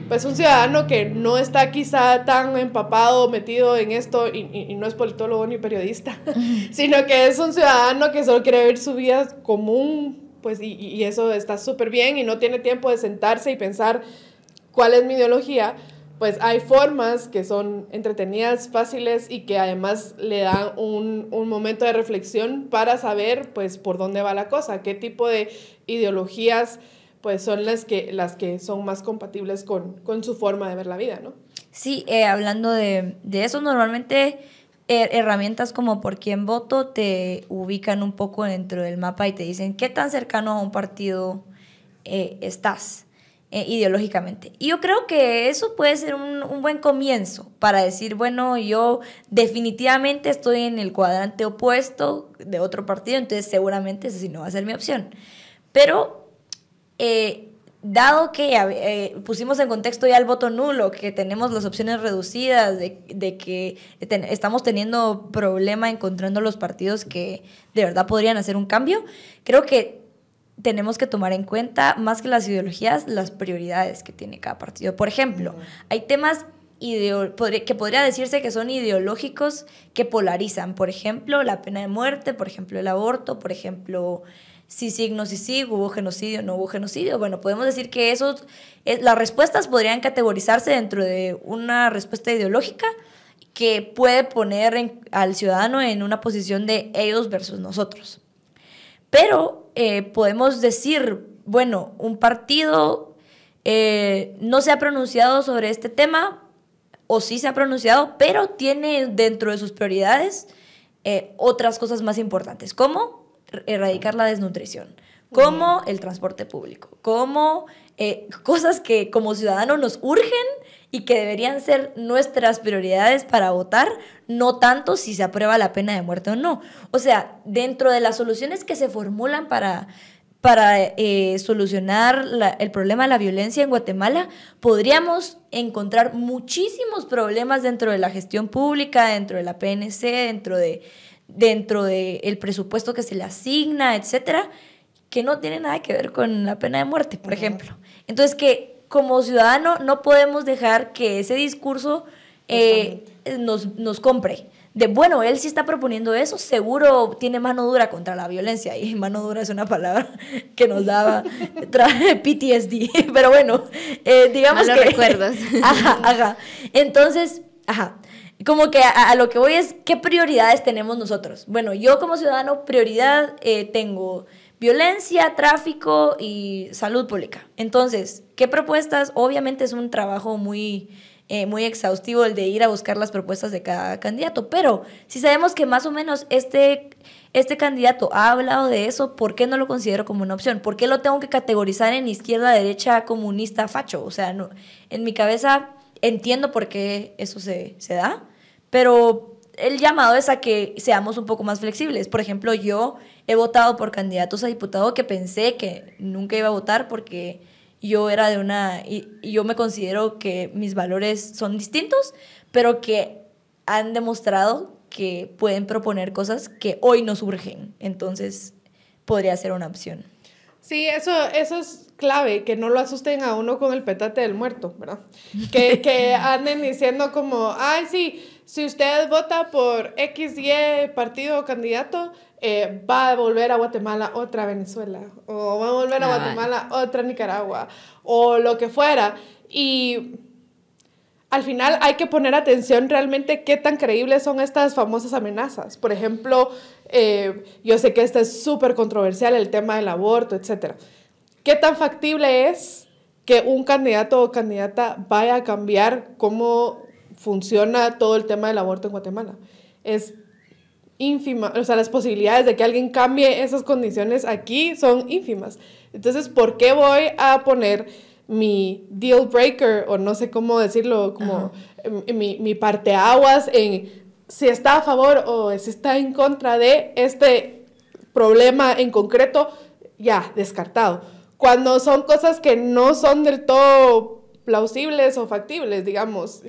pues un ciudadano que no está quizá tan empapado, metido en esto, y, y, no es politólogo ni periodista, sino que es un ciudadano que solo quiere vivir su vida común, pues y, y eso está súper bien y no tiene tiempo de sentarse y pensar cuál es mi ideología pues hay formas que son entretenidas, fáciles y que además le dan un, un, momento de reflexión para saber pues por dónde va la cosa, qué tipo de ideologías pues son las que, las que son más compatibles con, con su forma de ver la vida, ¿no? Sí, eh, hablando de, de, eso, normalmente herramientas como por quién voto te ubican un poco dentro del mapa y te dicen qué tan cercano a un partido eh, estás eh, ideológicamente. Y yo creo que eso puede ser un, buen comienzo para decir, bueno, yo definitivamente estoy en el cuadrante opuesto de otro partido, entonces seguramente ese sí no va a ser mi opción. Pero, eh, dado que eh, pusimos en contexto ya el voto nulo, que tenemos las opciones reducidas, de, de que ten, estamos teniendo problema encontrando los partidos que de verdad podrían hacer un cambio, creo que tenemos que tomar en cuenta, más que las ideologías, las prioridades que tiene cada partido. Por ejemplo, hay temas que podría decirse que son ideológicos que polarizan. Por ejemplo, la pena de muerte, por ejemplo, el aborto, por ejemplo, si signo, si sí, hubo genocidio, no hubo genocidio. Bueno, podemos decir que esos, eh, las respuestas podrían categorizarse dentro de una respuesta ideológica que puede poner en, al ciudadano en una posición de ellos versus nosotros. Pero eh, podemos decir, bueno, un partido eh, no se ha pronunciado sobre este tema, o sí se ha pronunciado, pero tiene dentro de sus prioridades eh, otras cosas más importantes, como erradicar la desnutrición, como el transporte público, como eh, cosas que como ciudadanos nos urgen y que deberían ser nuestras prioridades para votar, no tanto si se aprueba la pena de muerte o no. O sea, dentro de las soluciones que se formulan para, para eh, solucionar la, el problema de la violencia en Guatemala, podríamos encontrar muchísimos problemas dentro de la gestión pública, dentro de la PNC, dentro de dentro del de presupuesto que se le asigna, etcétera, que no tiene nada que ver con la pena de muerte, por uh -huh. ejemplo. Entonces, que como ciudadano no podemos dejar que ese discurso eh, nos, nos compre. De bueno, él sí está proponiendo eso, seguro tiene mano dura contra la violencia. Y mano dura es una palabra que nos daba PTSD. Pero bueno, eh, digamos Malos que. recuerdos. Ajá, ajá. Entonces, ajá. Como que a, lo que voy es, ¿qué prioridades tenemos nosotros? Bueno, yo como ciudadano, prioridad eh, tengo violencia, tráfico y salud pública. Entonces, ¿qué propuestas? Obviamente es un trabajo muy, eh, muy exhaustivo el de ir a buscar las propuestas de cada candidato, pero si sabemos que más o menos este, este candidato ha hablado de eso, ¿por qué no lo considero como una opción? ¿Por qué lo tengo que categorizar en izquierda, derecha, comunista, facho? O sea, no, en mi cabeza entiendo por qué eso se, se da, pero el llamado es a que seamos un poco más flexibles. Por ejemplo, yo he votado por candidatos a diputado que pensé que nunca iba a votar porque yo era de una... Y, y yo me considero que mis valores son distintos, pero que han demostrado que pueden proponer cosas que hoy nos surgen. Entonces, podría ser una opción. Sí, eso, eso es clave, que no lo asusten a uno con el petate del muerto, ¿verdad? Que, que anden diciendo como, ay, sí, si usted vota por X, Y partido o candidato, eh, va a volver a Guatemala otra Venezuela, o va a volver a Ah, Guatemala otra Nicaragua, o lo que fuera. Y al final hay que poner atención realmente qué tan creíbles son estas famosas amenazas. Por ejemplo, eh, yo sé que este es súper controversial, el tema del aborto, etc. ¿Qué tan factible es que un candidato o candidata vaya a cambiar cómo funciona todo el tema del aborto en Guatemala? Es ínfima, o sea, las posibilidades de que alguien cambie esas condiciones aquí son ínfimas. Entonces, ¿por qué voy a poner mi deal breaker, o no sé cómo decirlo, como eh, mi, mi parteaguas en si está a favor o si está en contra de este problema en concreto, ya, descartado. Cuando son cosas que no son del todo plausibles o factibles, digamos.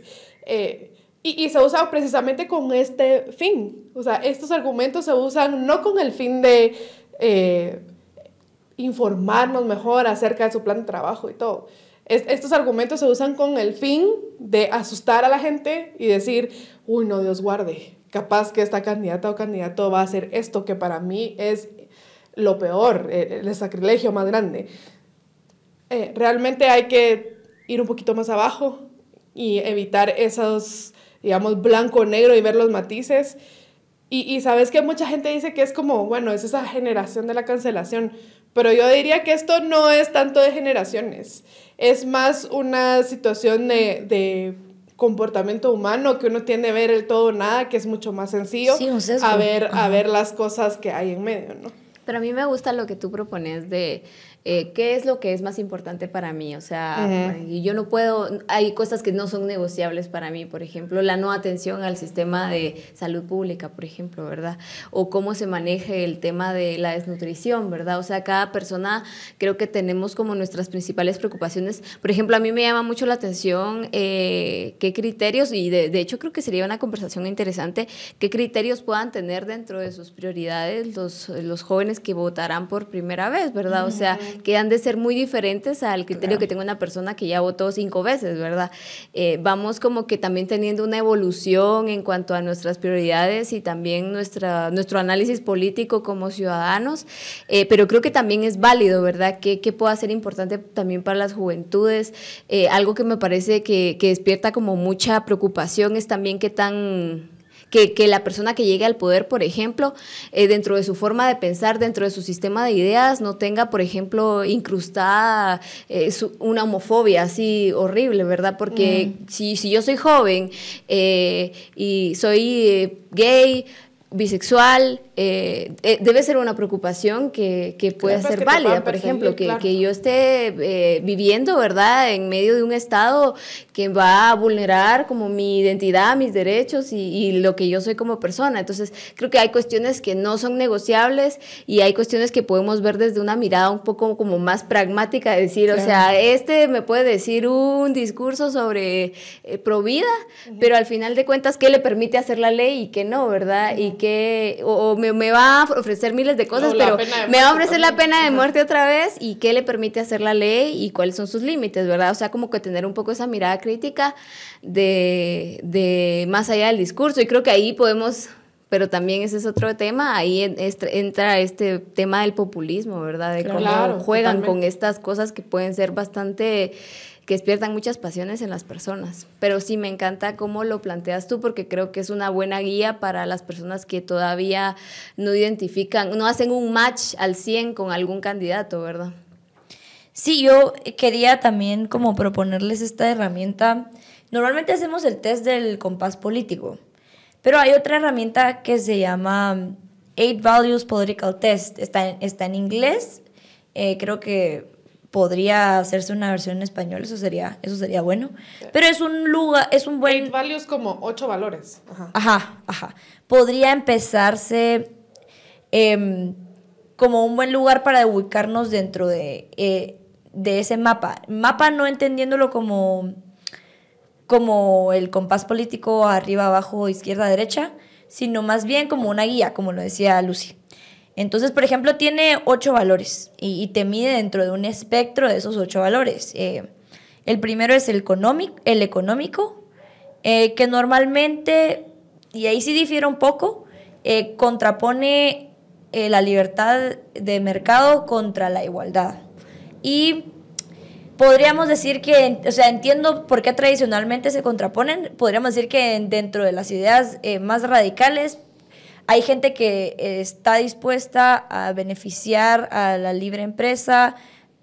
Eh, y, y se usa precisamente con este fin. O sea, estos argumentos se usan no con el fin de eh, informarnos mejor acerca de su plan de trabajo y todo. Es- estos argumentos se usan con el fin de asustar a la gente y decir, uy, no, Dios guarde, capaz que esta candidata o candidato va a hacer esto que para mí es lo peor, eh, el sacrilegio más grande. Eh, realmente hay que ir un poquito más abajo y evitar esos, digamos, blanco-negro y ver los matices. Y, y sabes que mucha gente dice que es como, bueno, es esa generación de la cancelación, pero yo diría que esto no es tanto de generaciones, es más una situación de, de comportamiento humano que uno tiende a ver el todo o nada, que es mucho más sencillo Sí, a ver, a ver las cosas que hay en medio, ¿no? Pero a mí me gusta lo que tú propones de eh, qué es lo que es más importante para mí. O sea, y yo no puedo, hay cosas que no son negociables para mí, por ejemplo, la no atención al sistema de salud pública, por ejemplo, ¿verdad? O cómo se maneje el tema de la desnutrición, ¿verdad? O sea, cada persona creo que tenemos como nuestras principales preocupaciones. Por ejemplo, a mí me llama mucho la atención eh, qué criterios, y de, de hecho creo que sería una conversación interesante, qué criterios puedan tener dentro de sus prioridades los, los jóvenes que votarán por primera vez, ¿verdad? O sea, que han de ser muy diferentes al criterio que tenga una persona que ya votó cinco veces, ¿verdad? Eh, vamos como que también teniendo una evolución en cuanto a nuestras prioridades y también nuestra, nuestro análisis político como ciudadanos, eh, pero creo que también es válido, ¿verdad? Que, que pueda ser importante también para las juventudes. Eh, algo que me parece que, que despierta como mucha preocupación es también qué tan que, que la persona que llegue al poder, por ejemplo, eh, dentro de su forma de pensar, dentro de su sistema de ideas, no tenga, por ejemplo, incrustada eh, su- una homofobia así horrible, ¿verdad? Porque si, si yo soy joven eh, y soy eh, gay, bisexual, eh, eh, debe ser una preocupación que, que pueda Claro, pues, ser que válida, por ejemplo, que, claro. que yo esté eh, viviendo, ¿verdad?, en medio de un Estado que va a vulnerar como mi identidad, mis derechos y, y lo que yo soy como persona. Entonces, creo que hay cuestiones que no son negociables y hay cuestiones que podemos ver desde una mirada un poco como más pragmática, de decir, o Claro. sea, este me puede decir un discurso sobre eh, pro vida, pero al final de cuentas, ¿qué le permite hacer la ley y qué no, verdad? Y que, o, o me, me va a ofrecer miles de cosas, pero de me va a ofrecer la pena de muerte otra vez y qué le permite hacer la ley y cuáles son sus límites, ¿verdad? O sea, como que tener un poco esa mirada crítica de, de más allá del discurso. Y creo que ahí podemos, pero también ese es otro tema, ahí en- entra este tema del populismo, ¿verdad? De cómo Claro, juegan con estas cosas que pueden ser bastante que despiertan muchas pasiones en las personas. Pero sí me encanta cómo lo planteas tú porque creo que es una buena guía para las personas que todavía no identifican, no hacen un match al 100 con algún candidato, ¿verdad? Sí, yo quería también como proponerles esta herramienta. Normalmente hacemos el test del compás político, pero hay otra herramienta que se llama Eight Values Political Test. Está en, está en inglés. Eh, creo que podría hacerse una versión en español, eso sería, eso sería bueno. Pero es un lugar, es un buen... Eight values como ocho valores. Ajá. Ajá, ajá. Podría empezarse em, como un buen lugar para ubicarnos dentro de, eh, de ese mapa. Mapa no entendiéndolo como, como el compás político arriba, abajo, izquierda, derecha, sino más bien como una guía, como lo decía Lucy. Entonces, por ejemplo, tiene ocho valores y, te mide dentro de un espectro de esos ocho valores. Eh, el primero es el económico eh, que normalmente, y ahí sí difiere un poco, eh, contrapone la libertad de mercado contra la igualdad. Y podríamos decir que, o sea, entiendo por qué tradicionalmente se contraponen, podríamos decir que dentro de las ideas más radicales hay gente que está dispuesta a beneficiar a la libre empresa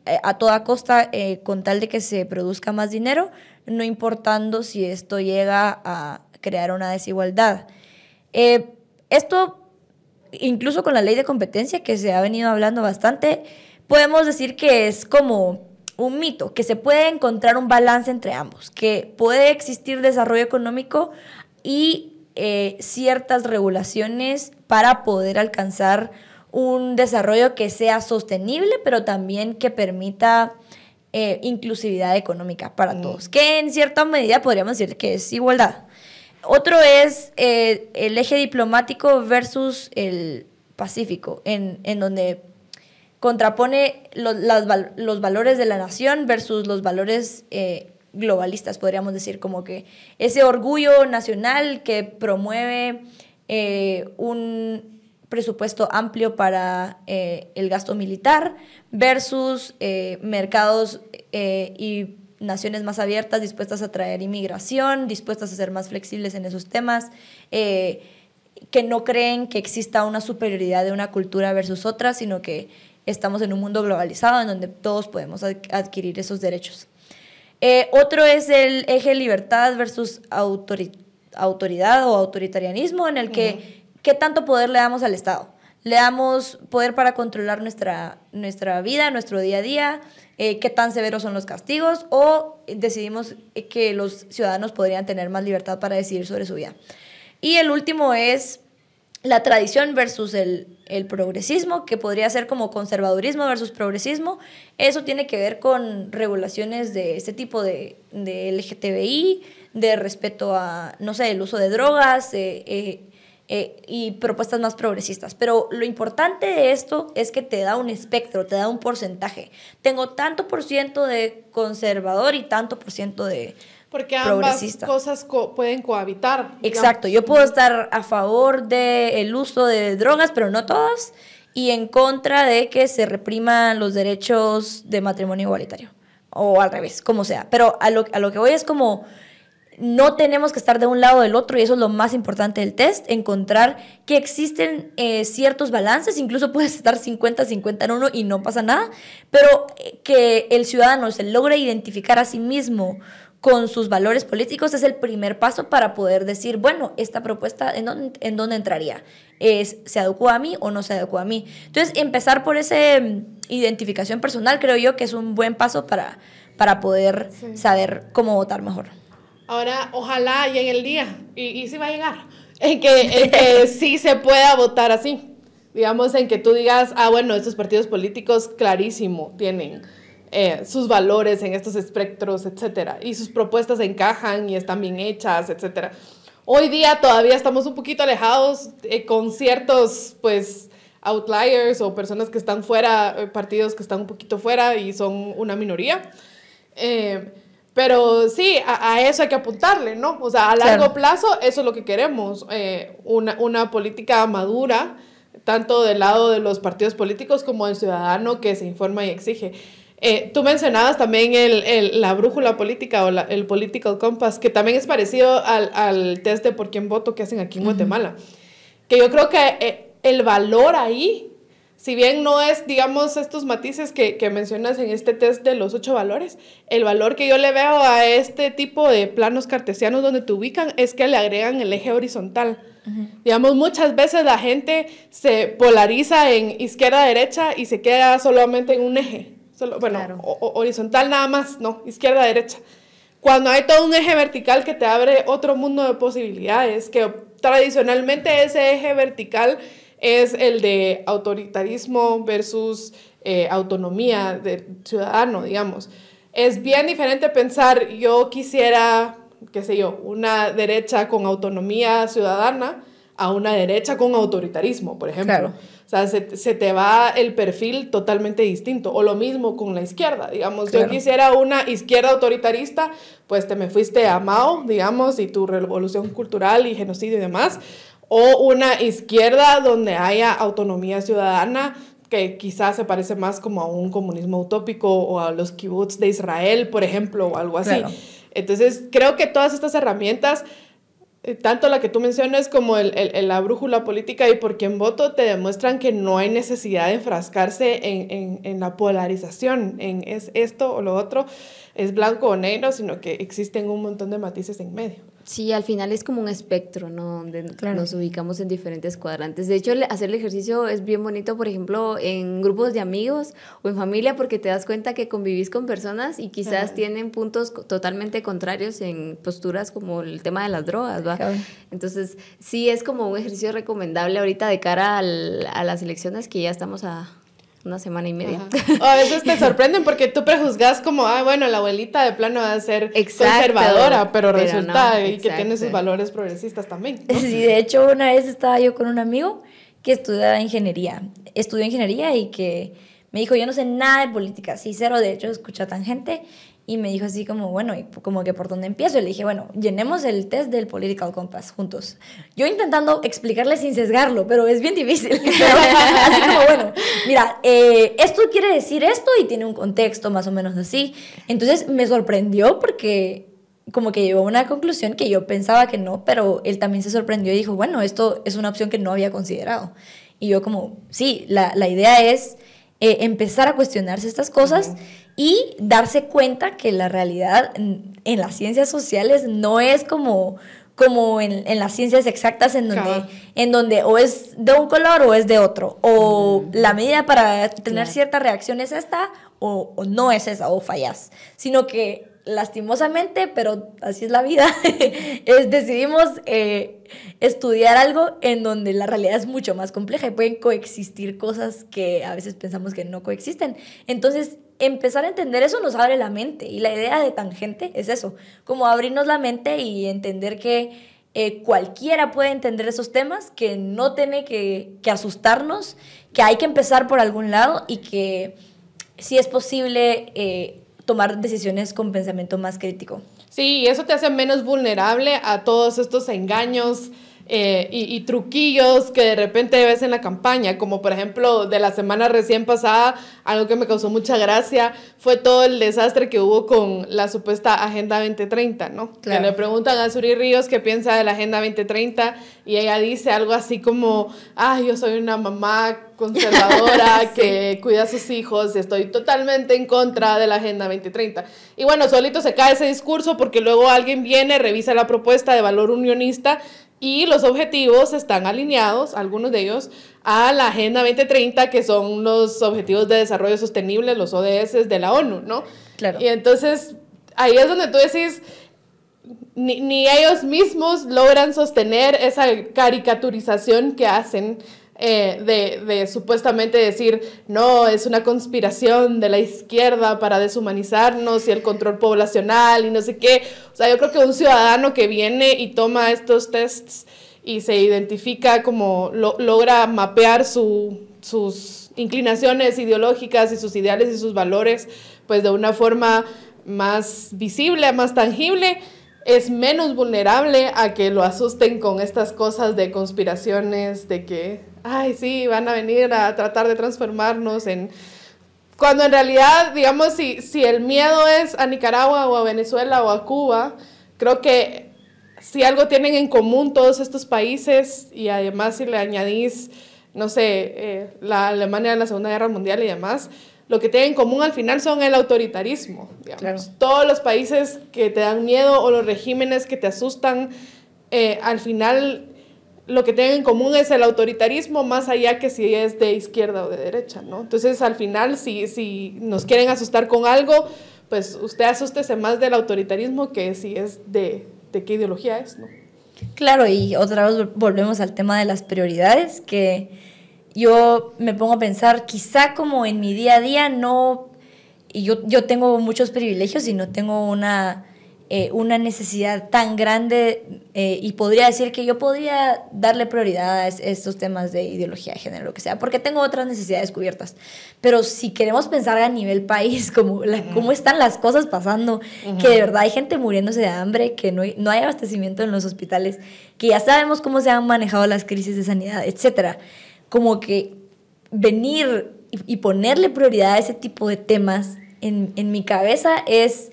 eh, a toda costa eh, con tal de que se produzca más dinero, no importando si esto llega a crear una desigualdad. Eh, esto, incluso con la ley de competencia que se ha venido hablando bastante, podemos decir que es como un mito, que se puede encontrar un balance entre ambos, que puede existir desarrollo económico y eh, ciertas regulaciones para poder alcanzar un desarrollo que sea sostenible, pero también que permita eh, inclusividad económica para mm. todos, que en cierta medida podríamos decir que es igualdad. Otro es eh, el eje diplomático versus el pacífico, en, en donde contrapone los valores de la nación versus los valores globalistas, podríamos decir, como que ese orgullo nacional que promueve eh, un presupuesto amplio para eh, el gasto militar versus eh, mercados y naciones más abiertas, dispuestas a traer inmigración, dispuestas a ser más flexibles en esos temas, que no creen que exista una superioridad de una cultura versus otra, sino que estamos en un mundo globalizado en donde todos podemos adquirir esos derechos. Eh, otro es el eje libertad versus autoridad o autoritarianismo, en el que qué tanto poder le damos al Estado. Le damos poder para controlar nuestra, nuestra vida, nuestro día a día, eh, qué tan severos son los castigos o decidimos que los ciudadanos podrían tener más libertad para decidir sobre su vida. Y el último es la tradición versus el, progresismo, que podría ser como conservadurismo versus progresismo. Eso tiene que ver con regulaciones de este tipo de, de LGTBI, de respeto a, no sé, el uso de drogas eh, eh, y propuestas más progresistas. Pero lo importante de esto es que te da un espectro, te da un porcentaje. Tengo tanto por ciento de conservador y tanto por ciento de porque ambas cosas pueden cohabitar. Exacto, yo puedo estar a favor del uso de drogas, pero no todas, y en contra de que se repriman los derechos de matrimonio igualitario, o al revés, como sea. Pero a lo, a lo que voy es como no tenemos que estar de un lado o del otro y eso es lo más importante del test, encontrar que existen eh, ciertos balances, incluso puedes estar 50-50 en uno y no pasa nada, pero eh, que el ciudadano se logre identificar a sí mismo con sus valores políticos es el primer paso para poder decir, bueno, esta propuesta, ¿en dónde, en dónde entraría? ¿Es, ¿Se adecua a mí o no se adecua a mí? Entonces, empezar por esa mm, identificación personal creo yo que es un buen paso para, para poder saber cómo votar mejor. Ahora, ojalá en el día, y, y sí va a llegar, en que, en que sí se pueda votar así. Digamos, en que tú digas, ah, bueno, estos partidos políticos clarísimo tienen eh, sus valores en estos espectros, etcétera, y sus propuestas encajan y están bien hechas, etcétera. Hoy día todavía estamos un poquito alejados eh, con ciertos, pues, outliers o personas que están fuera, eh, partidos que están un poquito fuera y son una minoría. pero sí, a, eso hay que apuntarle, ¿no? O sea, a largo plazo, eso es lo que queremos, una, una política madura, tanto del lado de los partidos políticos como del ciudadano que se informa y exige. Eh, tú mencionabas también el, el, la brújula política o la, el political compass, que también es parecido al, al, test de por quién voto que hacen aquí en Guatemala. Que yo creo que eh, el valor ahí, si bien no es, digamos, estos matices que, que, mencionas en este test de los ocho valores, el valor que yo le veo a este tipo de planos cartesianos donde te ubican es que le agregan el eje horizontal. Digamos, muchas veces la gente se polariza en izquierda-derecha y se queda solamente en un eje bueno, horizontal nada más, no, izquierda, derecha. Cuando hay todo un eje vertical que te abre otro mundo de posibilidades, que tradicionalmente ese eje vertical es el de autoritarismo versus eh, autonomía de ciudadano, digamos. Es bien diferente pensar, yo quisiera, qué sé yo, una derecha con autonomía ciudadana, a una derecha con autoritarismo, por ejemplo. O sea, se, te va el perfil totalmente distinto. O lo mismo con la izquierda, digamos. Yo quisiera una izquierda autoritarista, pues te me fuiste a Mao, digamos, y tu revolución cultural y genocidio y demás. O una izquierda donde haya autonomía ciudadana, que quizás se parece más como a un comunismo utópico o a los kibbutz de Israel, por ejemplo, o algo así. Entonces, creo que todas estas herramientas tanto la que tú mencionas como el, el, la brújula política y por quién voto te demuestran que no hay necesidad de enfrascarse en, en, en, la polarización, en es esto o lo otro, es blanco o negro, sino que existen un montón de matices en medio. Sí, al final es como un espectro, ¿no? Donde nos ubicamos en diferentes cuadrantes. De hecho, hacer el ejercicio es bien bonito, por ejemplo, en grupos de amigos o en familia, porque te das cuenta que convivís con personas y quizás tienen puntos totalmente contrarios en posturas como el tema de las drogas, ¿va? Entonces, sí es como un ejercicio recomendable ahorita de cara al, a las elecciones que ya estamos a, una semana y media. O a veces te sorprenden porque tú prejuzgas como, ah, bueno, la abuelita de plano va a ser conservadora, pero, resulta que tiene sus valores progresistas también. Sí, de hecho, una vez estaba yo con un amigo que estudia ingeniería, estudió ingeniería y que me dijo, yo no sé nada de política, sí, cero, de hecho, escucha tan gente y me dijo así como, bueno, y como que por dónde empiezo. Y le dije, bueno, llenemos el test del Political Compass juntos. Yo intentando explicarle sin sesgarlo, pero es bien difícil. así como, bueno, mira, eh, esto quiere decir esto y tiene un contexto más o menos así. Entonces me sorprendió porque como que llegó a una conclusión que yo pensaba que no, pero él también se sorprendió y dijo, bueno, esto es una opción que no había considerado. Y yo como, sí, la, la idea es eh, empezar a cuestionarse estas cosas y darse cuenta que la realidad en, las ciencias sociales no es como como en, en, las ciencias exactas en donde, en donde o es de un color o es de otro, o la medida para tener cierta reacción es esta o, o, no es esa, o fallas, sino que lastimosamente, pero así es la vida, es, decidimos eh, estudiar algo en donde la realidad es mucho más compleja y pueden coexistir cosas que a veces pensamos que no coexisten. Entonces, empezar a entender eso nos abre la mente y la idea de tangente es eso, como abrirnos la mente y entender que eh, cualquiera puede entender esos temas, que no tiene que, asustarnos, que hay que empezar por algún lado y que si es posible... Eh, tomar decisiones con pensamiento más crítico. Sí, eso te hace menos vulnerable a todos estos engaños eh, y, truquillos que de repente ves en la campaña, como por ejemplo de la semana recién pasada, algo que me causó mucha gracia fue todo el desastre que hubo con la supuesta Agenda 2030, ¿no? Que le preguntan a Suri Ríos qué piensa de la Agenda 2030 y ella dice algo así como, ah, yo soy una mamá conservadora que cuida a sus hijos y estoy totalmente en contra de la Agenda 2030. Y bueno, solito se cae ese discurso porque luego alguien viene, revisa la propuesta de valor unionista y los objetivos están alineados, algunos de ellos, a la Agenda 2030, que son los Objetivos de Desarrollo Sostenible, los ODS de la ONU, ¿no? Claro. Y entonces ahí es donde tú decís, ni, ni ellos mismos logran sostener esa caricaturización que hacen eh, de, de, supuestamente decir, no, es una conspiración de la izquierda para deshumanizarnos y el control poblacional y no sé qué. O sea, yo creo que un ciudadano que viene y toma estos tests y se identifica como logra mapear su, sus inclinaciones ideológicas y sus ideales y sus valores, pues de una forma más visible, más tangible, es menos vulnerable a que lo asusten con estas cosas de conspiraciones, de que ay, sí, van a venir a tratar de transformarnos en... Cuando en realidad, digamos, si, si el miedo es a Nicaragua o a Venezuela o a Cuba, creo que si algo tienen en común todos estos países y además si le añadís, no sé, eh, la Alemania de la Segunda Guerra Mundial y demás, lo que tienen en común al final son el autoritarismo. Digamos. Todos los países que te dan miedo o los regímenes que te asustan, eh, al final lo que tienen en común es el autoritarismo más allá que si es de izquierda o de derecha, ¿no? Entonces, al final, si, si nos quieren asustar con algo, pues usted asústese más del autoritarismo que si es de, de qué ideología es, ¿no? Claro, y otra vez volvemos al tema de las prioridades, que yo me pongo a pensar, quizá como en mi día a día no, y yo, yo tengo muchos privilegios y no tengo una eh, una necesidad tan grande eh, y podría decir que yo podría darle prioridad a estos temas de ideología de género, lo que sea, porque tengo otras necesidades cubiertas. Pero si queremos pensar a nivel país, como cómo están las cosas pasando, que de verdad hay gente muriéndose de hambre, que no hay, no hay abastecimiento en los hospitales, que ya sabemos cómo se han manejado las crisis de sanidad, etcétera, como que venir y, ponerle prioridad a ese tipo de temas en, en mi cabeza es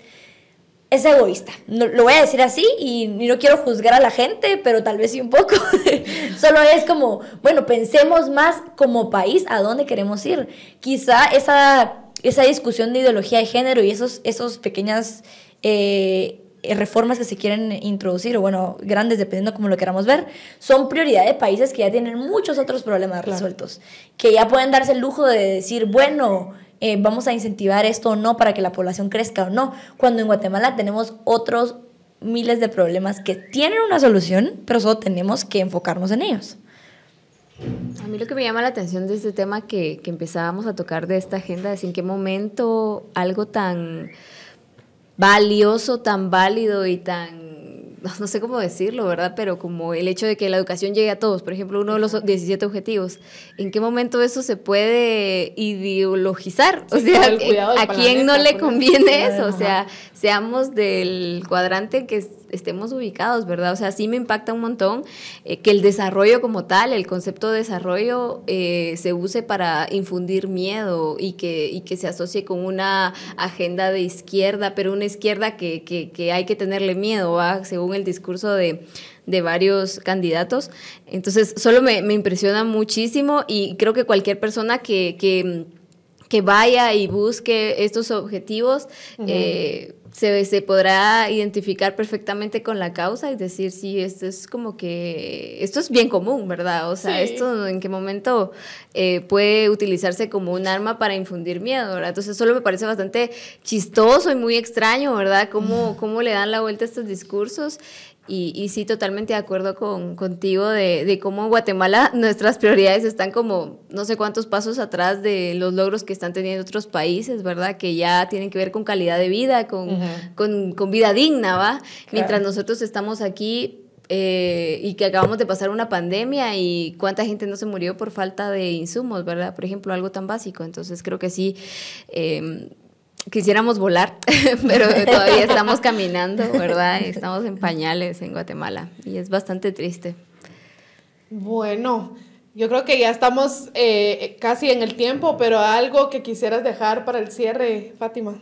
es egoísta. No, lo voy a decir así y, no quiero juzgar a la gente, pero tal vez sí un poco. Solo es como, bueno, pensemos más como país a dónde queremos ir. Quizá esa, esa discusión de ideología de género y esos, esos pequeñas eh, reformas que se quieren introducir, o bueno, grandes, dependiendo como lo queramos ver, son prioridad de países que ya tienen muchos otros problemas resueltos, que ya pueden darse el lujo de decir, bueno, eh, vamos a incentivar esto o no para que la población crezca o no, cuando en Guatemala tenemos otros miles de problemas que tienen una solución, pero solo tenemos que enfocarnos en ellos. A mí lo que me llama la atención de este tema que, que empezábamos a tocar de esta agenda es en qué momento algo tan valioso, tan válido y tan no sé cómo decirlo, ¿verdad? Pero como el hecho de que la educación llegue a todos, por ejemplo, uno de los 17 objetivos, ¿en qué momento eso se puede ideologizar? O sea, ¿a quién no le conviene eso? O sea, seamos del cuadrante que estemos ubicados, ¿verdad? O sea, sí me impacta un montón eh, que el desarrollo como tal, el concepto de desarrollo, eh, se use para infundir miedo y que, y que se asocie con una agenda de izquierda, pero una izquierda que, que, hay que tenerle miedo. Según el discurso de, de varios candidatos. Entonces, solo me, me, impresiona muchísimo y creo que cualquier persona que, que vaya y busque estos objetivos, se, se, podrá identificar perfectamente con la causa y decir, sí, esto es como que, esto es bien común, ¿verdad? O sea, esto en qué momento eh, puede utilizarse como un arma para infundir miedo, ¿verdad? Entonces, solo me parece bastante chistoso y muy extraño, ¿verdad? Cómo, cómo le dan la vuelta a estos discursos. Y, y, sí, totalmente de acuerdo con, contigo de, de, cómo en Guatemala nuestras prioridades están como no sé cuántos pasos atrás de los logros que están teniendo otros países, ¿verdad? Que ya tienen que ver con calidad de vida, con, con, con vida digna, ¿va? Mientras nosotros estamos aquí eh, y que acabamos de pasar una pandemia y cuánta gente no se murió por falta de insumos, ¿verdad? Por ejemplo, algo tan básico. Entonces creo que sí, eh, quisiéramos volar, pero todavía estamos caminando, ¿verdad? Estamos en pañales en Guatemala y es bastante triste. Bueno, yo creo que ya estamos eh, casi en el tiempo, pero algo que quisieras dejar para el cierre, Fátima.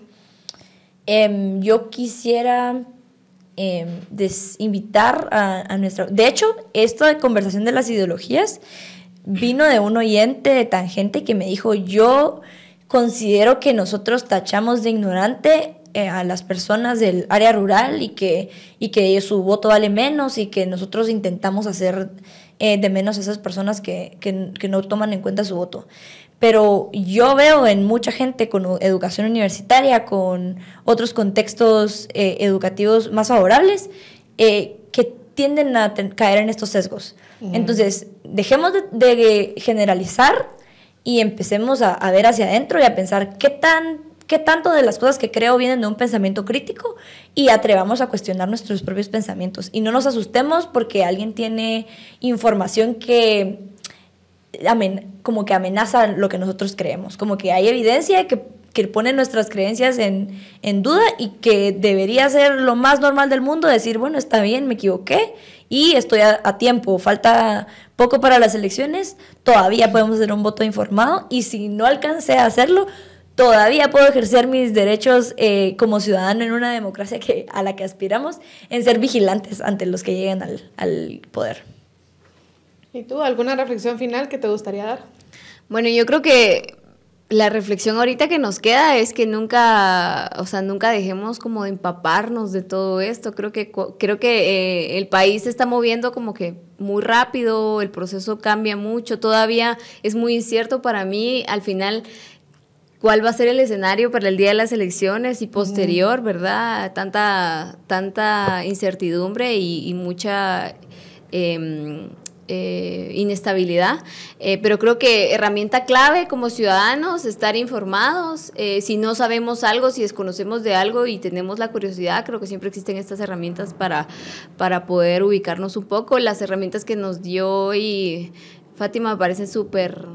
Em, yo quisiera em, invitar a, a nuestra... De hecho, esta conversación de las ideologías vino de un oyente de Tangente que me dijo, yo considero que nosotros tachamos de ignorante eh, a las personas del área rural y que, y que su voto vale menos y que nosotros intentamos hacer eh, de menos a esas personas que, que, no toman en cuenta su voto. Pero yo veo en mucha gente con educación universitaria, con otros contextos eh, educativos más favorables, que tienden a caer en estos sesgos. Entonces, dejemos de, de generalizar y empecemos a, ver hacia adentro y a pensar qué tan qué tanto de las cosas que creo vienen de un pensamiento crítico y atrevamos a cuestionar nuestros propios pensamientos. Y no nos asustemos porque alguien tiene información que como que amenaza lo que nosotros creemos, como que hay evidencia que, que pone nuestras creencias en, en duda y que debería ser lo más normal del mundo, decir, bueno, está bien, me equivoqué y estoy a, tiempo, falta poco para las elecciones, todavía podemos hacer un voto informado y si no alcancé a hacerlo, todavía puedo ejercer mis derechos eh, como ciudadano en una democracia que, a la que aspiramos, en ser vigilantes ante los que lleguen al, al poder. ¿Y tú, alguna reflexión final que te gustaría dar? Bueno, yo creo que la reflexión ahorita que nos queda es que nunca, o sea, nunca dejemos como de empaparnos de todo esto. Creo que, creo que eh, el país se está moviendo como que muy rápido, el proceso cambia mucho, todavía es muy incierto para mí. Al final, cuál va a ser el escenario para el día de las elecciones y posterior, ¿verdad? Tanta, tanta incertidumbre y, mucha... Em, eh, inestabilidad, eh, pero creo que herramienta clave como ciudadanos, estar informados, eh, si no sabemos algo, si desconocemos de algo y tenemos la curiosidad, creo que siempre existen estas herramientas para, para poder ubicarnos un poco. Las herramientas que nos dio hoy Fátima me parecen súper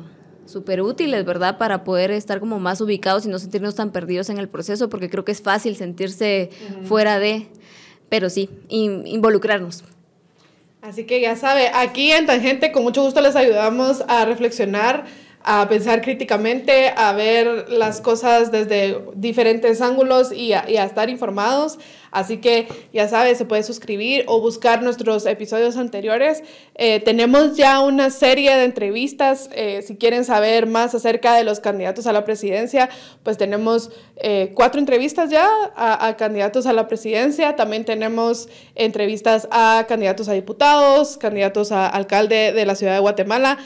súper útiles, ¿verdad? Para poder estar como más ubicados y no sentirnos tan perdidos en el proceso, porque creo que es fácil sentirse fuera de, pero sí, involucrarnos. Así que ya sabe, aquí en Tangente con mucho gusto les ayudamos a reflexionar, a pensar críticamente, a ver las cosas desde diferentes ángulos y a, y a estar informados. Así que ya sabes, se puede suscribir o buscar nuestros episodios anteriores. Eh, tenemos ya una serie de entrevistas. Eh, si quieren saber más acerca de los candidatos a la presidencia, pues tenemos eh, cuatro entrevistas ya a, candidatos a la presidencia. También tenemos entrevistas a candidatos a diputados, candidatos a alcalde de la ciudad de Guatemala.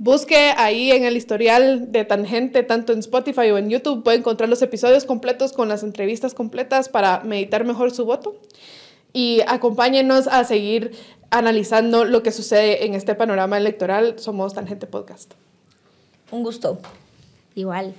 Busque ahí en el historial de Tangente, tanto en Spotify o en YouTube, puede encontrar los episodios completos con las entrevistas completas para meditar mejor su voto. Y acompáñenos a seguir analizando lo que sucede en este panorama electoral. Somos Tangente Podcast. Un gusto. Igual.